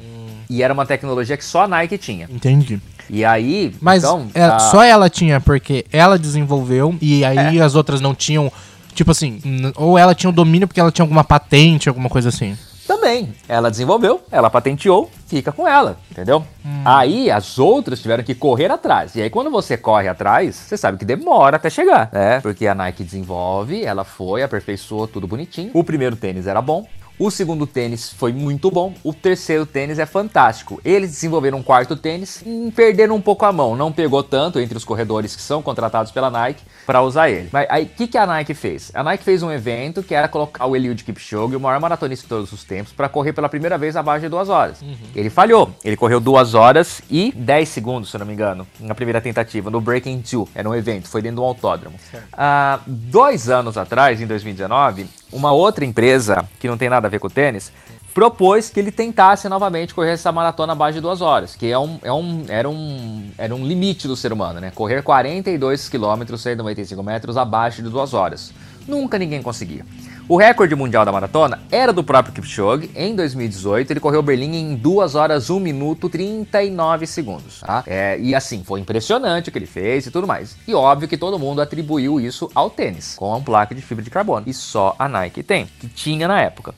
E era uma tecnologia que só a Nike tinha. Entendi. E aí, Mas então, é, a- só ela tinha, porque ela desenvolveu e aí as outras não tinham. Tipo assim, ou ela tinha o domínio porque ela tinha alguma patente, alguma coisa assim. também, ela desenvolveu, ela patenteou, fica com ela, entendeu? Aí as outras tiveram que correr atrás. E aí quando você corre atrás, você sabe que demora até chegar, né? Porque a Nike desenvolve, ela foi, aperfeiçoou tudo bonitinho. O primeiro tênis era bom. O segundo tênis foi muito bom. O terceiro tênis é fantástico. Eles desenvolveram um quarto tênis e perderam um pouco a mão. Não pegou tanto entre os corredores que são contratados pela Nike para usar ele. Mas aí o que, que a Nike fez? A Nike fez um evento que era colocar o Eliud Kipchoge, o maior maratonista de todos os tempos, para correr pela primeira vez abaixo de duas horas. Ele falhou. Ele correu duas horas e 10 segundos, se eu não me engano, na primeira tentativa, no Breaking Two. Era um evento, foi dentro de um autódromo. Ah, dois anos atrás, em 2019, uma outra empresa, que não tem nada a ver com o tênis, propôs que ele tentasse novamente correr essa maratona abaixo de duas horas, que é um, é um, era, um, era um limite do ser humano, né? Correr 42 quilômetros, 195 metros abaixo de duas horas. Nunca ninguém conseguia. O recorde mundial da maratona era do próprio Kipchoge. Em 2018, ele correu Berlim em 2 horas 1 minuto 39 segundos. Tá? É, e assim, foi impressionante o que ele fez e tudo mais. E óbvio que todo mundo atribuiu isso ao tênis, com a placa de fibra de carbono. E só a Nike tem, que tinha na época.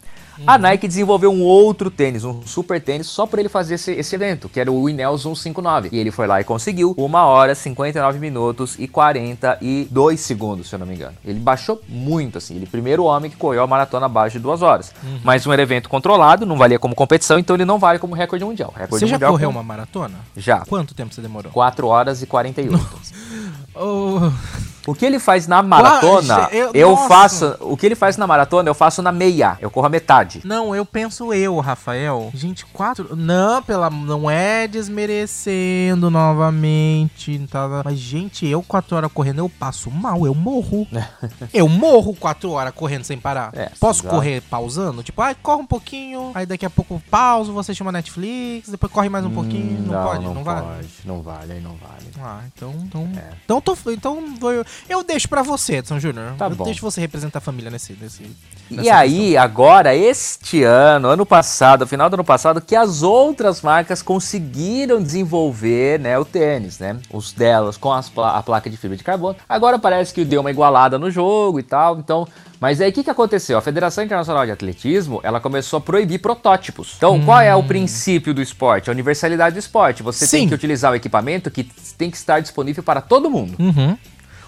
A Nike desenvolveu um outro tênis, um super tênis, só para ele fazer esse, esse evento, que era o Winels 159. E ele foi lá e conseguiu 1 hora, 59 minutos e 42 segundos, se eu não me engano. Ele baixou muito, assim. Ele é o primeiro homem que correu a maratona abaixo de duas horas. Mas um era evento controlado, não valia como competição, então ele não vale como recorde mundial. Recorde Você já mundial correu com- uma maratona? Já. Quanto tempo você demorou? 4 horas e 48. (laughs) Oh, O que ele faz na maratona, eu- eu, faço. O que ele faz na maratona, eu faço na meia. Eu corro a metade. Não, eu penso eu, Rafael. Gente, quatro. Não, pela. Não é desmerecendo novamente. Tá? Mas, gente, eu quatro horas correndo, eu passo mal, eu morro. (laughs) eu morro quatro horas correndo sem parar. É, Posso exato. correr pausando? Tipo, ai, corre um pouquinho, aí daqui a pouco pauso, você chama Netflix, depois corre mais um pouquinho. Não, pode, não, vale. Hum, Não vale, aí não vale. Ah, então. Então, É. então, tô, então vou, eu, deixo pra você, Edson Júnior. Tá eu bom. deixo você representar a família nesse. nesse E aí, agora, este ano, ano passado, final do ano passado, que as outras marcas conseguiram desenvolver né, o tênis, né? Os delas com pla- a placa de fibra de carbono. Agora parece que deu uma igualada no jogo e tal, então. Mas aí o que, que aconteceu? A Federação Internacional de Atletismo ela começou a proibir protótipos. Então, qual é o princípio do esporte? A universalidade do esporte. Você tem Sim. que utilizar o equipamento que tem que estar disponível para todo mundo. Uhum.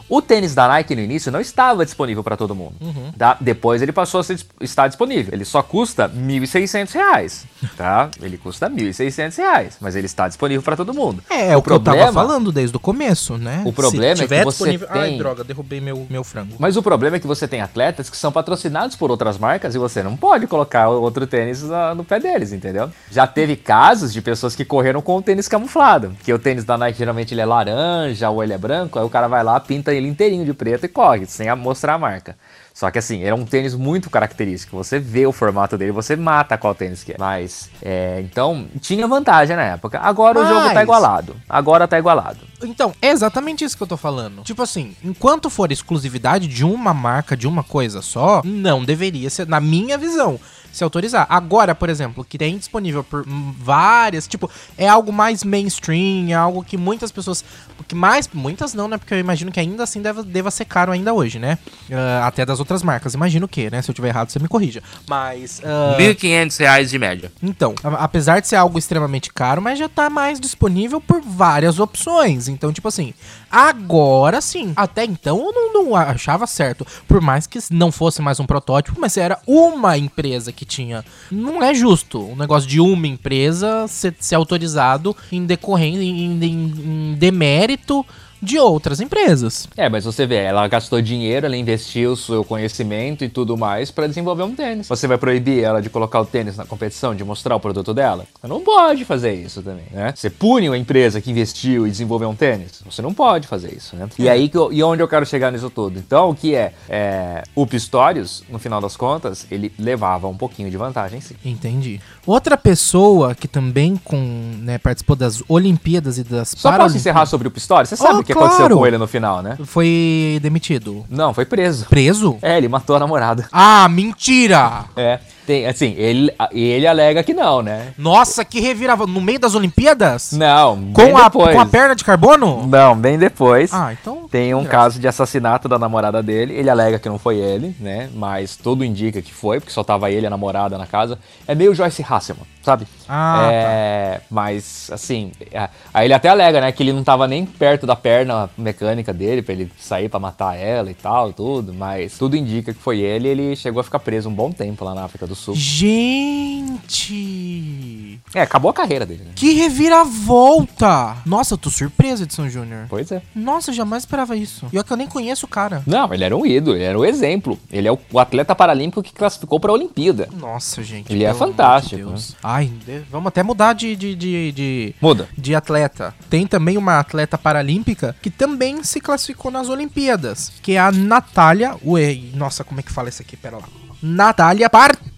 O tênis da Nike no início não estava disponível para todo mundo. tá? Depois ele passou a ser, estar disponível. Ele só custa 1.600 reais, tá? Ele custa 1.600 reais, mas ele está disponível para todo mundo. É, é o, que eu tava problema- falando desde o começo, né? O problema é Se que tiver você disponível... Ai, tem- droga, derrubei meu, meu frango. Mas o problema é que você tem atletas que são patrocinados por outras marcas e você não pode colocar outro tênis na- no pé deles, entendeu? Já teve casos de pessoas que correram com o tênis camuflado, que o tênis da Nike geralmente ele é laranja ou ele é branco, aí o cara vai lá, pinta ele inteirinho de preto e corre, sem mostrar a marca. Só que assim, era um tênis muito característico. Você vê o formato dele, você mata qual tênis que é. Mas, é, então, tinha vantagem na época. Agora o jogo tá Mas- igualado. Agora tá igualado. Então, é exatamente isso que eu tô falando. Tipo assim, enquanto for exclusividade de uma marca, de uma coisa só, não deveria ser, na minha visão, se autorizar. Agora, por exemplo, que tem disponível por várias, tipo, é algo mais mainstream, é algo que muitas pessoas. Que mais. Muitas não, né? Porque eu imagino que ainda assim deva, deva ser caro ainda hoje, né? Ah, até das outras marcas. Imagino que, né? Se eu tiver errado, você me corrija. Mas. ah, 1.500 reais de média. então, apesar de ser algo extremamente caro, mas já tá mais disponível por várias opções. Então, tipo assim, agora sim. Até então eu não, não achava certo. Por mais que não fosse mais um protótipo, mas era uma empresa que tinha. Não é justo um negócio de uma empresa ser, ser autorizado em decorrência, em, em- em demérito de outras empresas. É, mas você vê, ela gastou dinheiro, ela investiu o seu conhecimento e tudo mais pra desenvolver um tênis. Você vai proibir ela de colocar o tênis na competição, de mostrar o produto dela? Você não pode fazer isso também, né? Você pune a empresa que investiu e desenvolveu um tênis? Você não pode fazer isso, né? E aí que eu- e onde eu quero chegar nisso tudo? Então, o que é, é o Pistorius, no final das contas, ele levava um pouquinho de vantagem, sim. Entendi. Outra pessoa que também com, né, participou das Olimpíadas e das Só posso encerrar sobre o Pistorius? Você sabe Oh, o que aconteceu claro. com ele no final, né? foi demitido. Não, foi preso. Preso? É, ele matou a namorada. Ah, mentira! É. Tem, assim, ele, ele alega que não, né? Nossa, que revirava no meio das Olimpíadas? Não, bem Com a, depois. com a perna de carbono? Não, bem depois. Ah, então. Tem um caso de assassinato da namorada dele. Ele alega que não foi ele, né? Mas tudo indica que foi, porque só tava ele e a namorada na casa. É meio Joyce Hasselman, sabe? Ah, é, Mas, assim, aí ele até alega, né? Que ele não tava nem perto da perna mecânica dele pra ele sair pra matar ela e tal, tudo. Mas tudo indica que foi ele. e Ele chegou a ficar preso um bom tempo lá na África do Sul. Gente! É, acabou a carreira dele, né? Que reviravolta! Nossa, eu tô surpreso, Edson Júnior. Pois é. Nossa, eu jamais esperava isso. E olha que eu nem conheço o cara. Não, ele era um ídolo, ele era um exemplo. Ele é o, atleta paralímpico que classificou pra Olimpíada. Nossa, gente. Ele é amor de fantástico, né? Deus. Ai, vamos até mudar de, de, de, de, Muda. de atleta. Tem também uma atleta paralímpica que também se classificou nas Olimpíadas, que é a Natália. Ué, nossa, como é que fala isso aqui? Pera lá. Natália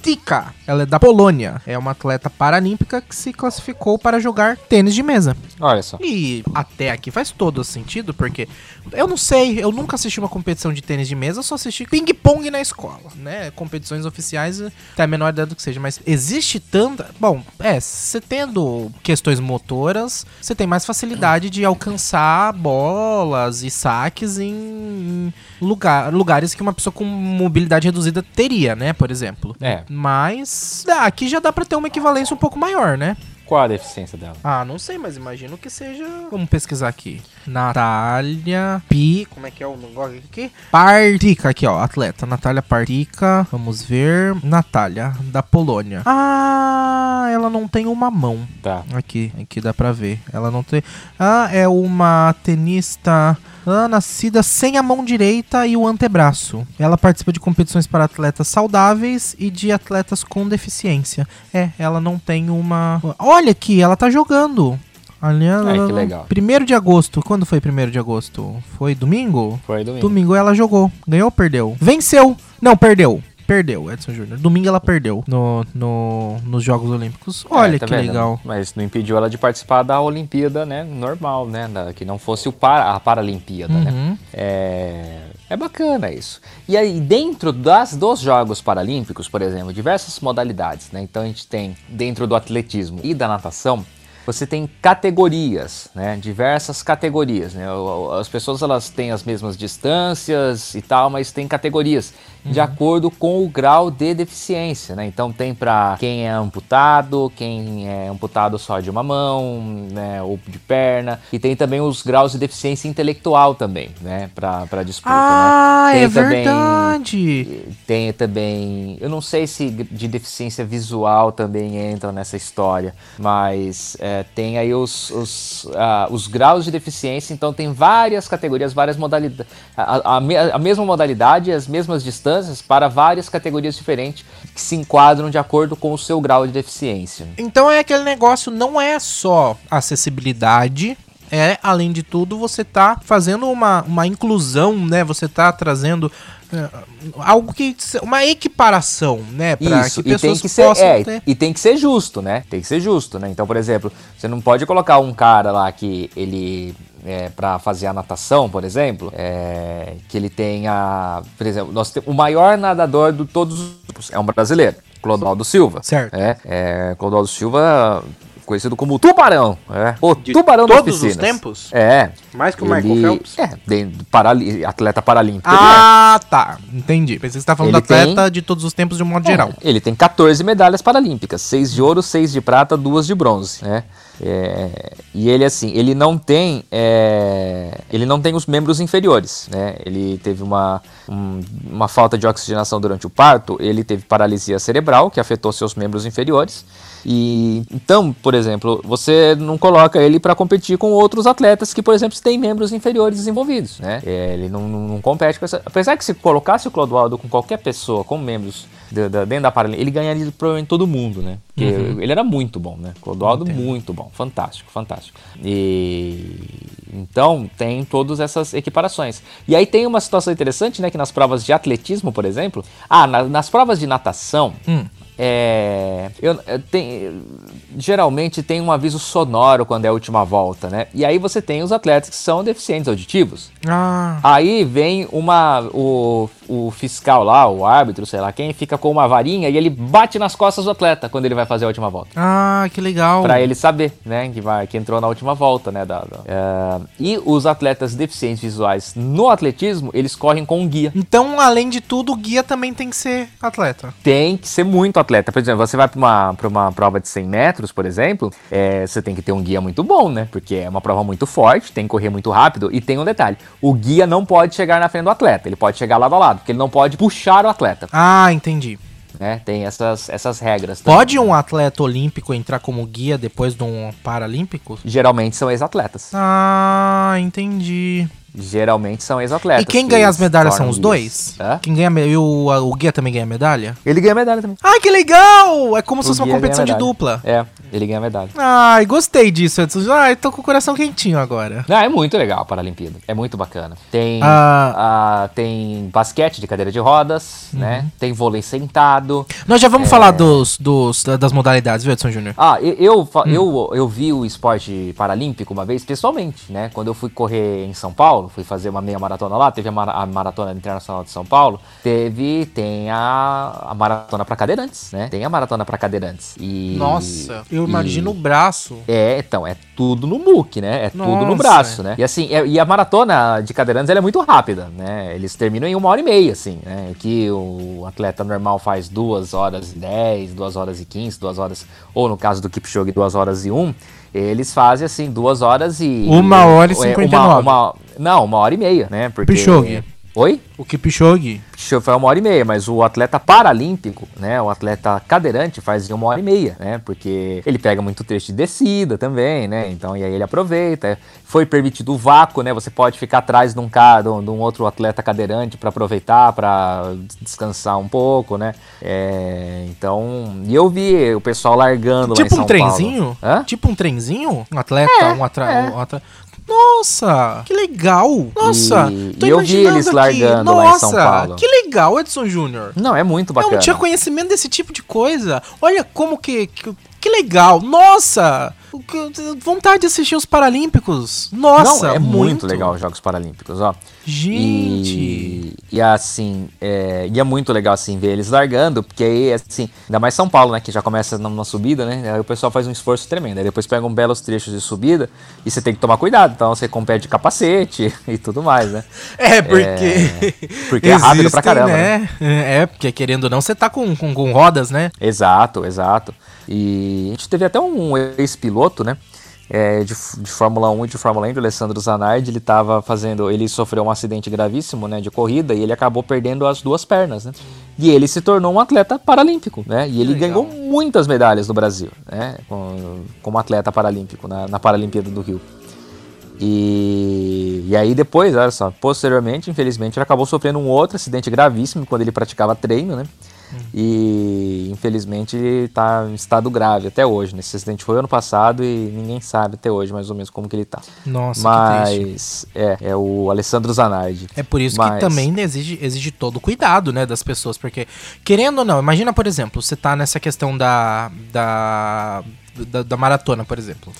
Partika. Ela é da Polônia. É uma atleta paralímpica que se classificou para jogar tênis de mesa. Olha só. E até aqui faz todo sentido, porque eu não sei, eu nunca assisti uma competição de tênis de mesa, eu só assisti ping-pong na escola, né? Competições oficiais, até a menor ideia do que seja, mas existe tanta. Bom, é, você tendo questões motoras, você tem mais facilidade de alcançar bolas e saques em lugar, lugares que uma pessoa com mobilidade reduzida teria, né? Por exemplo. É. Mas ah, aqui já dá pra ter uma equivalência um pouco maior, né? Qual a deficiência dela? Ah, não sei, mas imagino que seja. Vamos pesquisar aqui. Natália Pi. Como é que é o negócio aqui? Partica, aqui ó, atleta. Natália Partica. Vamos ver. Natália, da Polônia. Ah, ela não tem uma mão. Tá. Aqui, aqui dá pra ver. Ela não tem. Ah, é uma tenista. ah, nascida sem a mão direita e o antebraço. Ela participa de competições para atletas saudáveis e de atletas com deficiência. É, ela não tem uma. Olha aqui, ela tá jogando. Olha, Ai, que legal. Primeiro de agosto. Quando foi primeiro de agosto? Foi domingo? Foi domingo. Domingo ela jogou. Ganhou ou perdeu? Venceu! Não, perdeu. Perdeu, Edson Júnior. Domingo ela perdeu no, no, nos Jogos Olímpicos. Olha É, tá que vendo? legal. Mas não impediu ela de participar da Olimpíada, né? Normal, né? Da- que não fosse o para, a Paralimpíada, né? Uhum. É, é bacana isso. E aí, dentro das, dos Jogos Paralímpicos, por exemplo, diversas modalidades, né? Então a gente tem, dentro do atletismo e da natação, você tem categorias, né? Diversas categorias, né? As pessoas elas têm as mesmas distâncias e tal, mas tem categorias de acordo com o grau de deficiência, né? Então tem para quem é amputado, quem é amputado só de uma mão, né? Ou de perna, e tem também os graus de deficiência intelectual também, né? Para disputa, Ah, né? é Tem também- verdade. tem também, eu não sei se de deficiência visual também entra nessa história, mas é, tem aí os, os, ah, os graus de deficiência, então tem várias categorias, várias modalidades, a, a a mesma modalidade, as mesmas distâncias para várias categorias diferentes que se enquadram de acordo com o seu grau de deficiência. Então é aquele negócio, não é só acessibilidade. É, além de tudo, você tá fazendo uma, uma inclusão, né? Você tá trazendo é, algo que. uma equiparação, né? Pra Isso, que e pessoas tem que ser, é, ter. e tem que ser justo, né? Tem que ser justo, né? Então, por exemplo, você não pode colocar um cara lá que ele é, para fazer a natação, por exemplo, é, que ele tenha, por exemplo, nós temos o maior nadador de todos os tempos é um brasileiro, Clodoaldo Silva. Certo. É, é Clodoaldo Silva conhecido como Tubarão, é. O De Tubarão das todos os piscinas. tempos? É. Mais que o Ele- Michael Phelps? É, de- parali- atleta paralímpico. ele é. Ah, tá. Entendi. Pensei que você tá falando Ele do atleta tem- de todos os tempos de um modo geral. É, ele tem 14 medalhas paralímpicas, 6 de ouro, 6 de prata, 2 de bronze, né? É, e ele assim, ele não tem, é, ele não tem os membros inferiores, né? Ele teve uma, um- uma falta de oxigenação durante o parto, ele teve paralisia cerebral que afetou seus membros inferiores. E então, por exemplo, você não coloca ele para competir com outros atletas que, por exemplo, têm membros inferiores desenvolvidos, né? É, ele não, não- não compete com essa. Apesar que se colocasse o Clodoaldo com qualquer pessoa com membros da- da- dentro da Paralímpica, ele ganharia provavelmente todo mundo, né? Porque ele era muito bom, né? Clodoaldo muito bom, fantástico, fantástico. E então tem todas essas equiparações. E aí tem uma situação interessante, né? Que nas provas de atletismo, por exemplo, ah, na- nas provas de natação, Hum. É, eu, eu tenho- geralmente tem um aviso sonoro quando é a última volta, né? E aí você tem os atletas que são deficientes auditivos. Ah, Aí vem uma o, o fiscal lá, o árbitro, sei lá quem, fica com uma varinha e ele bate nas costas do atleta quando ele vai fazer a última volta. ah, que legal. Pra ele saber, né, que, vai, que entrou na última volta, né, da, da- é, e os atletas deficientes visuais no atletismo, eles correm com um guia. Então, além de tudo, o guia também tem que ser atleta. Tem que ser muito atleta. Por exemplo, você vai pra uma, pra uma prova de 100 metros, por exemplo, é, você tem que ter um guia muito bom, né, porque é uma prova muito forte, tem que correr muito rápido, e tem um detalhe, o guia não pode chegar na frente do atleta, ele pode chegar lado a lado, porque ele não pode puxar o atleta, Ah, entendi. né, tem essas, essas regras. também. Pode um atleta olímpico entrar como guia depois de um paralímpico? Geralmente são ex-atletas. Ah, entendi. Geralmente são ex-atletas. E quem que ganha as medalhas são os dois? Hã? Quem ganha, e o, o guia também ganha medalha? Ele ganha medalha também. Ai, que legal! É como se O fosse uma competição de dupla. É, ele ganha medalha. Ai, gostei disso, Edson. Ai, tô com o coração quentinho agora. Não, é muito legal a Paralimpíada. É muito bacana. Tem, Ah. ah, tem basquete de cadeira de rodas, Uhum. né? Tem vôlei sentado. Nós já É. vamos falar dos, dos, das modalidades, viu, Edson Júnior? Ah, eu, eu, Hum. eu, eu vi o esporte paralímpico uma vez pessoalmente, né? Quando eu fui correr em São Paulo, fui fazer uma meia maratona lá, teve a, mara- a Maratona Internacional de São Paulo, teve, tem a, a maratona para cadeirantes, né? Tem a maratona para cadeirantes. E, Nossa, eu e- imagino o braço. É, então, é tudo no muque, né? É tudo no Nossa. braço, né? E assim, é- e a maratona de cadeirantes ela é muito rápida, né? Eles terminam em uma hora e meia, assim, né? Que o atleta normal faz duas horas e dez, duas horas e quinze, duas horas, ou no caso do Kipchoge, duas horas e um, eles fazem assim, duas horas e. Uma hora e é, 59. Uma, uma- não, uma hora e meia, né? Porque. Kipchoge. Oi? O Kipchoge. Show foi uma hora e meia, mas o atleta paralímpico, né, o atleta cadeirante faz em uma hora e meia, né, porque ele pega muito trecho de descida também, né, então e aí ele aproveita. Foi permitido o vácuo, né, você pode ficar atrás de um cara, de um, de um outro atleta cadeirante para aproveitar, para descansar um pouco, né, é, então, e eu vi o pessoal largando lá em Tipo São um trenzinho? Paulo. Hã? Tipo um trenzinho? Um atleta, um atrás. Um atra... Nossa, que legal! Nossa, E- tô e eu vi imaginando eles aqui. largando lá em São Nossa, Paulo. que legal, Edson Júnior. Não, é muito Eu bacana. não tinha conhecimento desse tipo de coisa. Olha como que. Que, que legal! Nossa! Vontade de assistir os Paralímpicos. Nossa! Não, é muito, legal os Jogos Paralímpicos, ó. Gente! E, e assim, é, e é muito legal assim ver eles largando, porque aí, assim, ainda mais São Paulo, né? Que já começa numa subida, né? Aí o pessoal faz um esforço tremendo. Aí depois pega um belos trechos de subida e você tem que tomar cuidado. Então você compete de capacete (laughs) e tudo mais, né? É, porque. porque é rápido pra caramba, né? É, porque querendo ou não, você tá com, com, com rodas, né? Exato, exato. E a gente teve até um ex-piloto, né? É, de, de Fórmula 1 e de Fórmula 1, do Alessandro Zanardi, ele tava fazendo. Ele sofreu um acidente gravíssimo, né? De corrida, e ele acabou perdendo as duas pernas, né? E ele se tornou um atleta paralímpico, né? E ele legal. ganhou muitas medalhas no Brasil, né? com- Como atleta paralímpico, na, na Paralimpíada do Rio. E, e aí depois, olha só, posteriormente, infelizmente, ele acabou sofrendo um outro acidente gravíssimo quando ele praticava treino, né? E infelizmente ele tá em estado grave até hoje. né? Esse acidente foi ano passado e ninguém sabe até hoje mais ou menos como que ele tá. Nossa. Mas é, é o Alessandro Zanardi. É por isso Mas- que também exige, exige todo o cuidado, né, das pessoas, porque, querendo ou não, imagina, por exemplo, você tá nessa questão da, da, da, da maratona, por exemplo.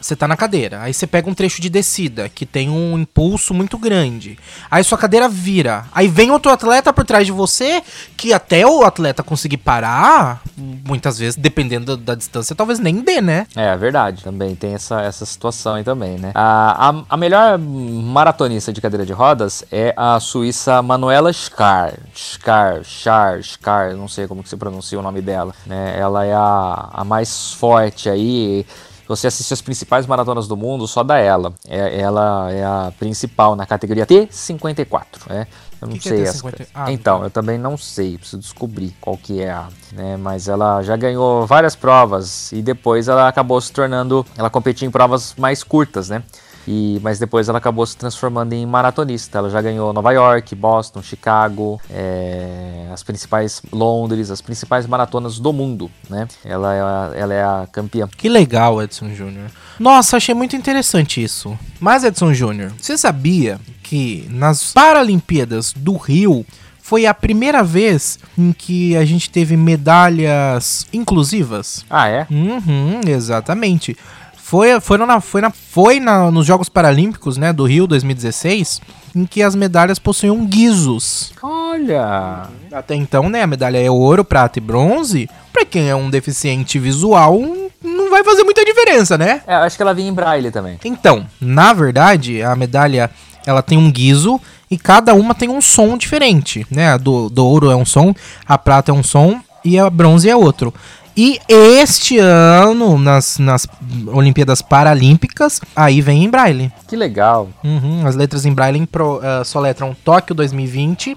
Você tá na cadeira, aí você pega um trecho de descida que tem um impulso muito grande. Aí sua cadeira vira. Aí vem outro atleta por trás de você, que até o atleta conseguir parar, muitas vezes, dependendo da, distância, talvez nem dê, né? É, é verdade. Também tem essa, essa situação aí também, né? A, a, a melhor maratonista de cadeira de rodas é a suíça Manuela Schar. Schar, Schar, Schar, não sei como que se pronuncia o nome dela, né? Ela é a, a mais forte aí. Você assistir as principais maratonas do mundo, só dá ela. É, ela é a principal na categoria T54, né? Eu não Que que é sei T50? essa. Ah, então, tá. eu também não sei, preciso descobrir qual que é a, né? Mas ela já ganhou várias provas e depois ela acabou se tornando, ela competia em provas mais curtas, né? E, mas depois ela acabou se transformando em maratonista. Ela já ganhou Nova York, Boston, Chicago, é, as principais Londres, as principais maratonas do mundo, né? Ela é a, ela é a campeã. Que legal, Edson Júnior. Nossa, achei muito interessante isso. Mas, Edson Júnior, você sabia que nas Paralimpíadas do Rio foi a primeira vez em que a gente teve medalhas inclusivas. Ah, é? Uhum, exatamente. Foi, foram na, foi na, foi na, nos Jogos Paralímpicos, né, do Rio 2016, em que as medalhas possuíam guizos. Olha! Até então, né, a medalha é ouro, prata e bronze. Pra quem é um deficiente visual, não vai fazer muita diferença, né? É, acho que ela vinha em braille também. Então, na verdade, a medalha ela tem um guizo e cada uma tem um som diferente, né? A do, do ouro é um som, a prata é um som e a bronze é outro. E este ano, nas, nas Olimpíadas Paralímpicas, aí vem em braille. Que legal. Uhum, as letras em braille pro, uh, soletram Tóquio 2020.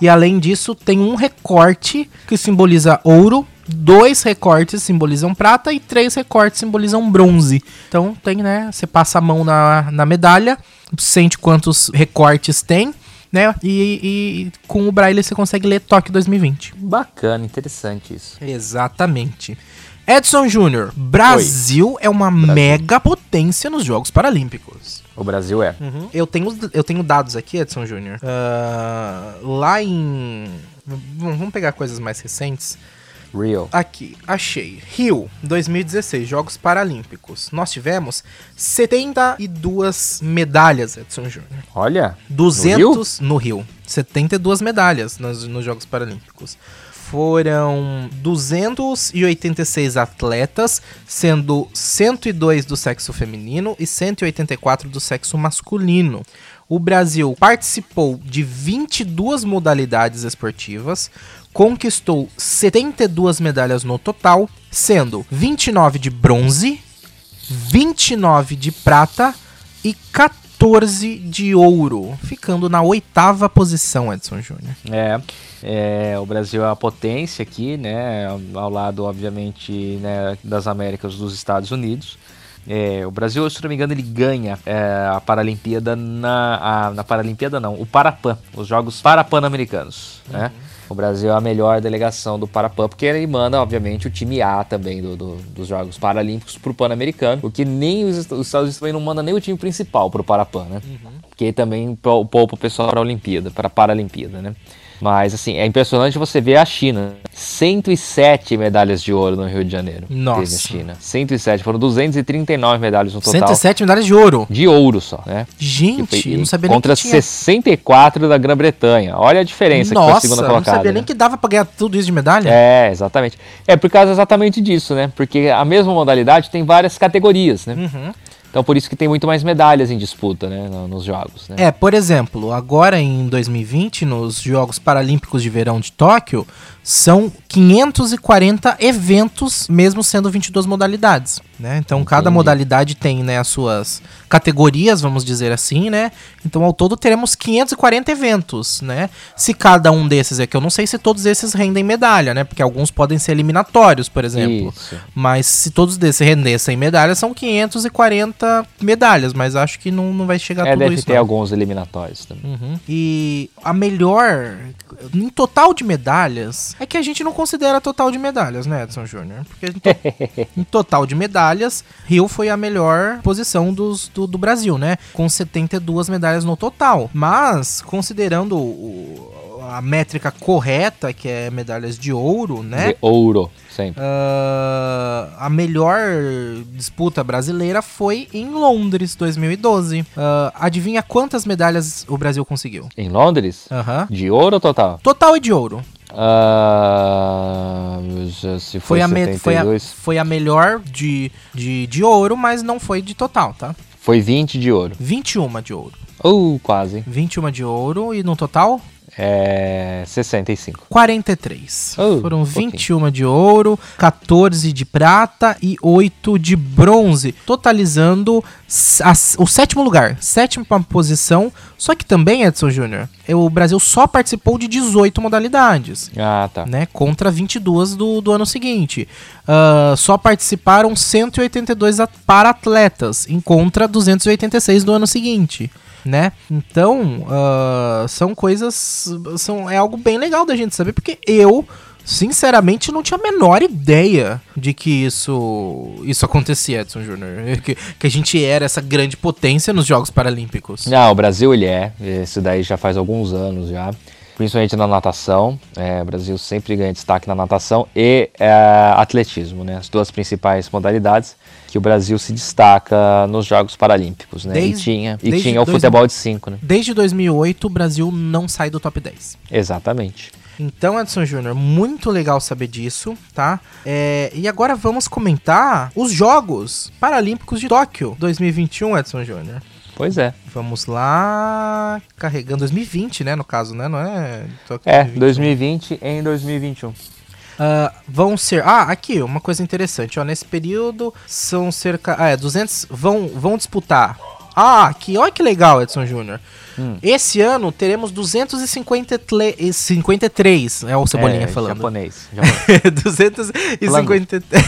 E além disso, tem um recorte que simboliza ouro, dois recortes simbolizam prata e três recortes simbolizam bronze. Então tem, né? Você passa a mão na, na medalha, sente quantos recortes tem, né? E, e com o braille você consegue ler Tóquio 2020. Bacana, interessante isso. Exatamente. Edson Júnior, Brasil Oi. é uma Brasil. mega potência nos Jogos Paralímpicos. O Brasil é. Uhum. Eu, tenho, eu tenho dados aqui, Edson Júnior. Uh, lá em. Vamos pegar coisas mais recentes. Rio. Aqui, achei. Rio, 2016, Jogos Paralímpicos. Nós tivemos 72 medalhas, Edson Júnior. Olha. 200 no Rio. no Rio. 72 medalhas nos, nos Jogos Paralímpicos foram 286 atletas, sendo 102 do sexo feminino e 184 do sexo masculino. O Brasil participou de 22 modalidades esportivas, conquistou 72 medalhas no total, sendo 29 de bronze, 29 de prata e 14 de ouro, ficando na oitava posição, Edson Júnior. É, é, o Brasil é a potência aqui, né, ao lado, obviamente, né, das Américas dos Estados Unidos. É, o Brasil, se não me engano, ele ganha é, a Paralimpíada na. A, na Paralimpíada não, o Parapan, os Jogos Parapan-Americanos, né? uhum. né? O Brasil é a melhor delegação do Parapan, porque ele manda, obviamente, o time A também do, do dos Jogos Paralímpicos pro Pan-Americano, porque nem os, os, Estados Unidos também não manda nem o time principal pro Parapan, né? Uhum. Porque também poupa o pessoal para a Olimpíada, para a Paralimpíada, né? Mas, assim, é impressionante você ver a China. 107 medalhas de ouro no Rio de Janeiro. Nossa. Teve a China. 107. Foram 239 medalhas no total. 107 medalhas de ouro. De ouro só, né? Gente, eu não sabia Contra nem que tinha... 64 da Grã-Bretanha. Olha a diferença Nossa, que foi a segunda colocada. não sabia né? nem que dava pra ganhar tudo isso de medalha. É, exatamente. É por causa exatamente disso, né? Porque a mesma modalidade tem várias categorias, né? Uhum. Então por isso que tem muito mais medalhas em disputa, né, nos jogos. Né? É, por exemplo, agora em 2020, nos Jogos Paralímpicos de Verão de Tóquio, são 540 eventos, mesmo sendo 22 modalidades. Né? Então Entendi. cada modalidade tem né, as suas categorias, vamos dizer assim, né? Então ao todo teremos 540 eventos, né? Se cada um desses é que eu não sei se todos esses rendem medalha, né? Porque alguns podem ser eliminatórios, por exemplo. Isso. Mas se todos desses rendessem medalha, são 540 medalhas, mas acho que não, não vai chegar é, tudo deve isso. ter não. alguns eliminatórios também. Uhum. E a melhor, em total de medalhas, é que a gente não considera total de medalhas, né, Edson Júnior? Porque em, to em total de medalhas medalhas, Rio foi a melhor posição dos, do, do Brasil, né? Com 72 medalhas no total. Mas, considerando o, a métrica correta, que é medalhas de ouro, né? De ouro, sempre. Uh, a melhor disputa brasileira foi em Londres, 2012. Uh, ah, adivinha quantas medalhas o Brasil conseguiu? Em Londres? Aham. De ouro ou total? Total e de ouro. Uh, se foi, foi, a me, foi, a, foi a melhor de, de, de ouro, mas não foi de total, tá? Foi 20 de ouro. 21 de ouro. Uh, quase. 21 de ouro e no total? É 65. 43. Oh, Foram 21 de ouro, 14 de prata e 8 de bronze, totalizando a, o sétimo lugar, sétima posição. Só que também, Edson Júnior, o Brasil só participou de 18 modalidades. Ah, tá. Né, contra 22 do, do ano seguinte. Uh, só participaram 182 para atletas, em contra 286 do ano seguinte né? Então, uh, são coisas. São, é algo bem legal da gente saber, porque eu. Sinceramente, não tinha a menor ideia de que isso isso acontecia, Edson Júnior. (laughs) Que, que a gente era essa grande potência nos Jogos Paralímpicos. Não, o Brasil ele é. Esse daí já faz alguns anos já. principalmente na natação. É, o Brasil sempre ganha destaque na natação e é, atletismo, né? As duas principais modalidades que o Brasil se destaca nos Jogos Paralímpicos, né? Desde- e tinha, e tinha o dois- futebol de 5, né? Desde 2008, o Brasil não sai do top 10. Exatamente. Então, Edson Júnior, muito legal saber disso, tá? É, e agora vamos comentar os Jogos Paralímpicos de Tóquio 2021, Edson Júnior. Pois é. Vamos lá, carregando 2020, né, no caso, né? Não é Tóquio É, 2021. 2020 em 2021. Ah, vão ser. Ah, aqui, uma coisa interessante, ó. Nesse período são cerca. Ah, é, 200. Vão, vão disputar. Ah, aqui, olha que legal, Edson Júnior. Hum. Esse ano teremos 253. É o Cebolinha é, falando. Japonês. (laughs) japonês. 253.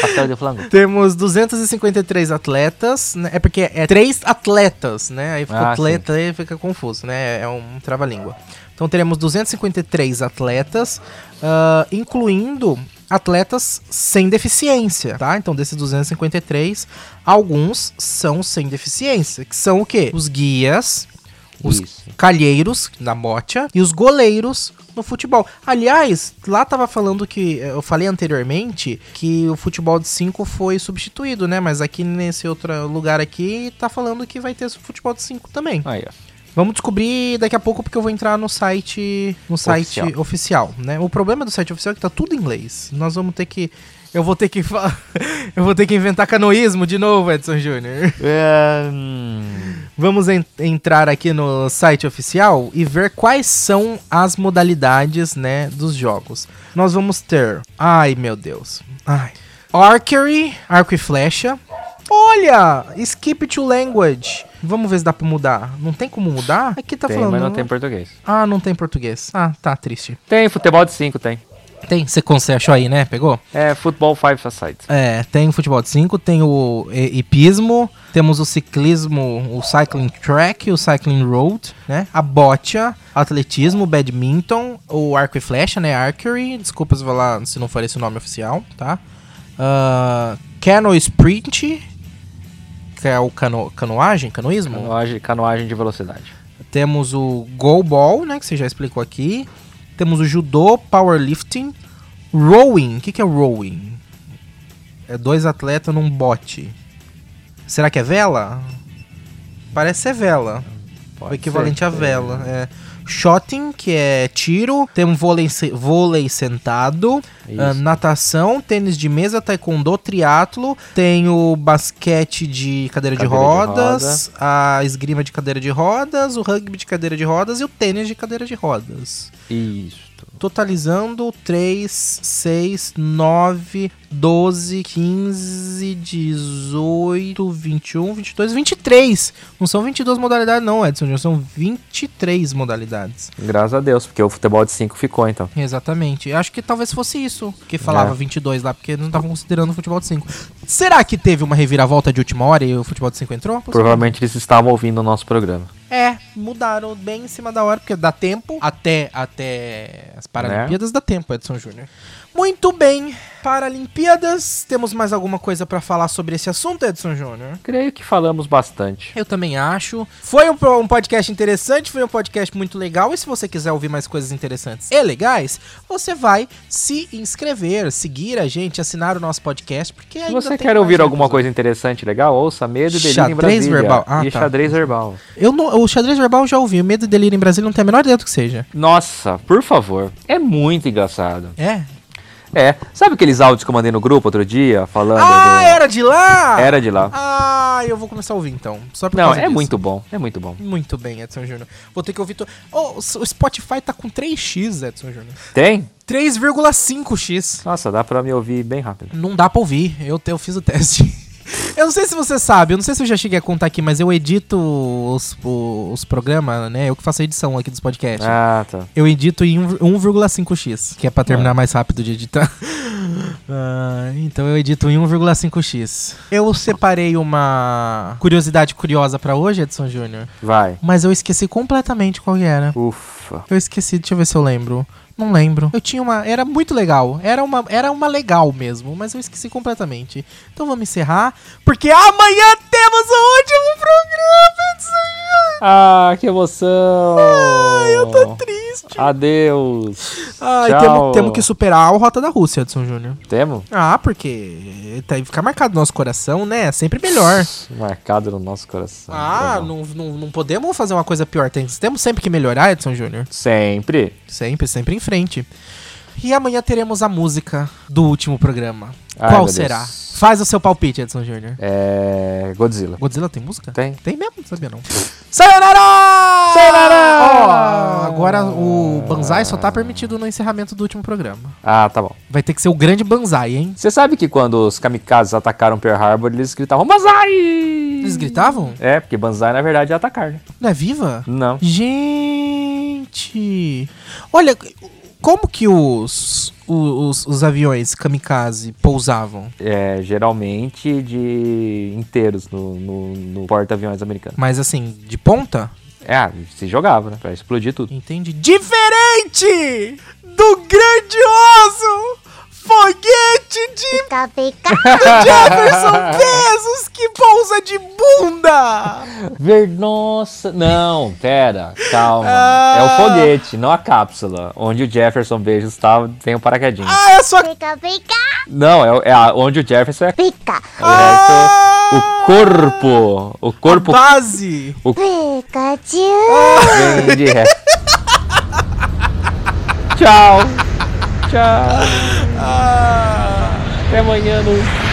Pastel de flango. Temos 253 atletas, né? É porque é três atletas, né? Aí fica Ah, atleta aí fica confuso, né? É um trava-língua. Então teremos 253 atletas, ah, incluindo atletas sem deficiência, tá? Então desses 253, alguns são sem deficiência, que são o quê? Os guias, os Isso. calheiros na bocha e os goleiros no futebol. Aliás, lá tava falando que eu falei anteriormente que o futebol de 5 foi substituído, né? Mas aqui nesse outro lugar aqui tá falando que vai ter futebol de 5 também. Aí, ó. Vamos descobrir daqui a pouco porque eu vou entrar no site, no site oficial, Oficial. né? O problema do site oficial é que tá tudo em inglês. Nós vamos ter que eu vou ter que (laughs) eu vou ter que inventar canoísmo de novo, Edson Júnior. É, hum, Vamos en- entrar aqui no site oficial e ver quais são as modalidades, né, dos jogos. Nós vamos ter, ai meu Deus, ai, archery, arco e flecha. Olha, skip to language. Vamos ver se dá pra mudar. Não tem como mudar? Aqui tá tem, falando. mas não tem português. Ah, não tem português. Ah, tá triste. Tem futebol de 5, tem. Tem, você consegue achou aí, né? Pegou? É futebol 5 aside. É, tem o futebol de 5, tem o hi- hipismo, temos o ciclismo, o cycling track, o cycling road, né? A bocha, atletismo, badminton, o arco e flecha, né? Archery, desculpa se, falar, se não for esse o nome oficial, tá? Ah, canoe sprint, que é o cano, canoagem, canoísmo. Canoagem, canoagem de velocidade. Temos o goalball, né? Que você já explicou aqui. Temos o judô, powerlifting, rowing. O que, que é rowing? É dois atletas num bote. Será que é vela? Parece ser vela. Pode o equivalente ser. a vela. É. Shotting, que é tiro. Temos vôlei, vôlei sentado. Ah, natação, tênis de mesa, taekwondo, triatlo. Tem o basquete de cadeira, de Cadeira de rodas. a esgrima de cadeira de rodas. O rugby de cadeira de rodas. E o tênis de cadeira de rodas. Isso. Totalizando 3, 6, 9, 12, 15, 18, 21, 22, 23. Não são 22 modalidades, não, Edson. Já são 23 modalidades. Graças a Deus, porque o futebol de 5 ficou, então. Exatamente. Acho que talvez fosse isso que falava É. 22 lá, porque não estavam considerando o futebol de 5. Será que teve uma reviravolta de última hora e o futebol de 5 entrou? Provavelmente eles estavam ouvindo o nosso programa. É, mudaram bem em cima da hora, porque dá tempo até, até as Paralimpíadas, dá tempo, Edson Júnior. Muito bem, Paralimpíadas. Temos mais alguma coisa pra falar sobre esse assunto, Edson Júnior? Creio que falamos bastante. Eu também acho. Foi um, um podcast interessante, foi um podcast muito legal. E se você quiser ouvir mais coisas interessantes e legais, você vai se inscrever, seguir a gente, assinar o nosso podcast, porque Se você quer ouvir alguma coisa interessante legal, ouça Medo e Delírio em Xadrez Brasília. verbal. Ah, e tá. xadrez verbal. Eu não, o xadrez verbal eu já ouvi, o Medo e Delírio em Brasília não tem a menor ideia do que seja. Nossa, por favor. É muito engraçado. É? É. Sabe aqueles áudios que eu mandei no grupo outro dia, falando Ah, do... era de lá? Era de lá. Ah, eu vou começar a ouvir então. Só por Não, é disso. muito bom. É muito bom. Muito bem, Edson Júnior. Vou ter que ouvir. To... Oh, o Spotify tá com 3x, Edson Júnior. Tem? 3,5x. Nossa, dá pra me ouvir bem rápido. Não dá pra ouvir. Eu, te- eu fiz o teste. (laughs) Eu não sei se você sabe, eu não sei se eu já cheguei a contar aqui, mas eu edito os, os programas, né? Eu que faço a edição aqui dos podcasts. Ah, tá. Eu edito em um- 1,5x, que é pra terminar mais rápido de editar. (laughs) Ah, então eu edito em 1,5x. Eu separei uma curiosidade curiosa pra hoje, Edson Júnior, Vai. mas eu esqueci completamente qual era. Ufa. Eu esqueci, deixa eu ver se eu lembro. Não lembro. Eu tinha uma. Era muito legal. Era uma, era uma legal mesmo, mas eu esqueci completamente. Então vamos encerrar, porque amanhã temos o último programa. Ah, que emoção! Ai, eu tô triste. Adeus. Ai, Tchau. temos, temos que superar a Rota da Rússia, Edson Júnior. Temos? Ah, porque tá, ficar marcado no nosso coração, né? É sempre melhor. Marcado no nosso coração. Ah, não, não, não podemos fazer uma coisa pior. Tem- temos sempre que melhorar, Edson Júnior. Sempre. Sempre, sempre em frente. E amanhã teremos a música do último programa. Ai, Qual será? Deus. Faz o seu palpite, Edson Júnior. É. Godzilla. Godzilla tem música? Tem. Tem mesmo? Não sabia não. Sayonara! Sayonara! Ó, agora o Banzai só tá permitido no encerramento do último programa. Ah, tá bom. Vai ter que ser o grande Banzai, hein? Você sabe que quando os kamikazes atacaram Pearl Harbor, eles gritavam Banzai! Eles gritavam? É, porque Banzai na verdade é atacar, né? Não é viva? Não. Gente! Olha, como que os, os, os aviões kamikaze pousavam? É, geralmente de inteiros no, no, no porta-aviões americano. Mas assim, de ponta? É, se jogava, né? Pra explodir tudo. Entende? Diferente do grandioso foguete de Pica, pica. (laughs) Jefferson Bezos que pousa de bunda! Ver... Nossa, não, pera, calma. Ah. É o foguete, não a cápsula. Onde o Jefferson Bezos estava, tem o paraquedinho. Ah, é só. Pica, pica. Não, é, o- é a- onde o Jefferson é Pica. o resto. O corpo. O corpo Base! Pikachu. vem de ré. (laughs) Tchau. Tchau. Ah. Até amanhã no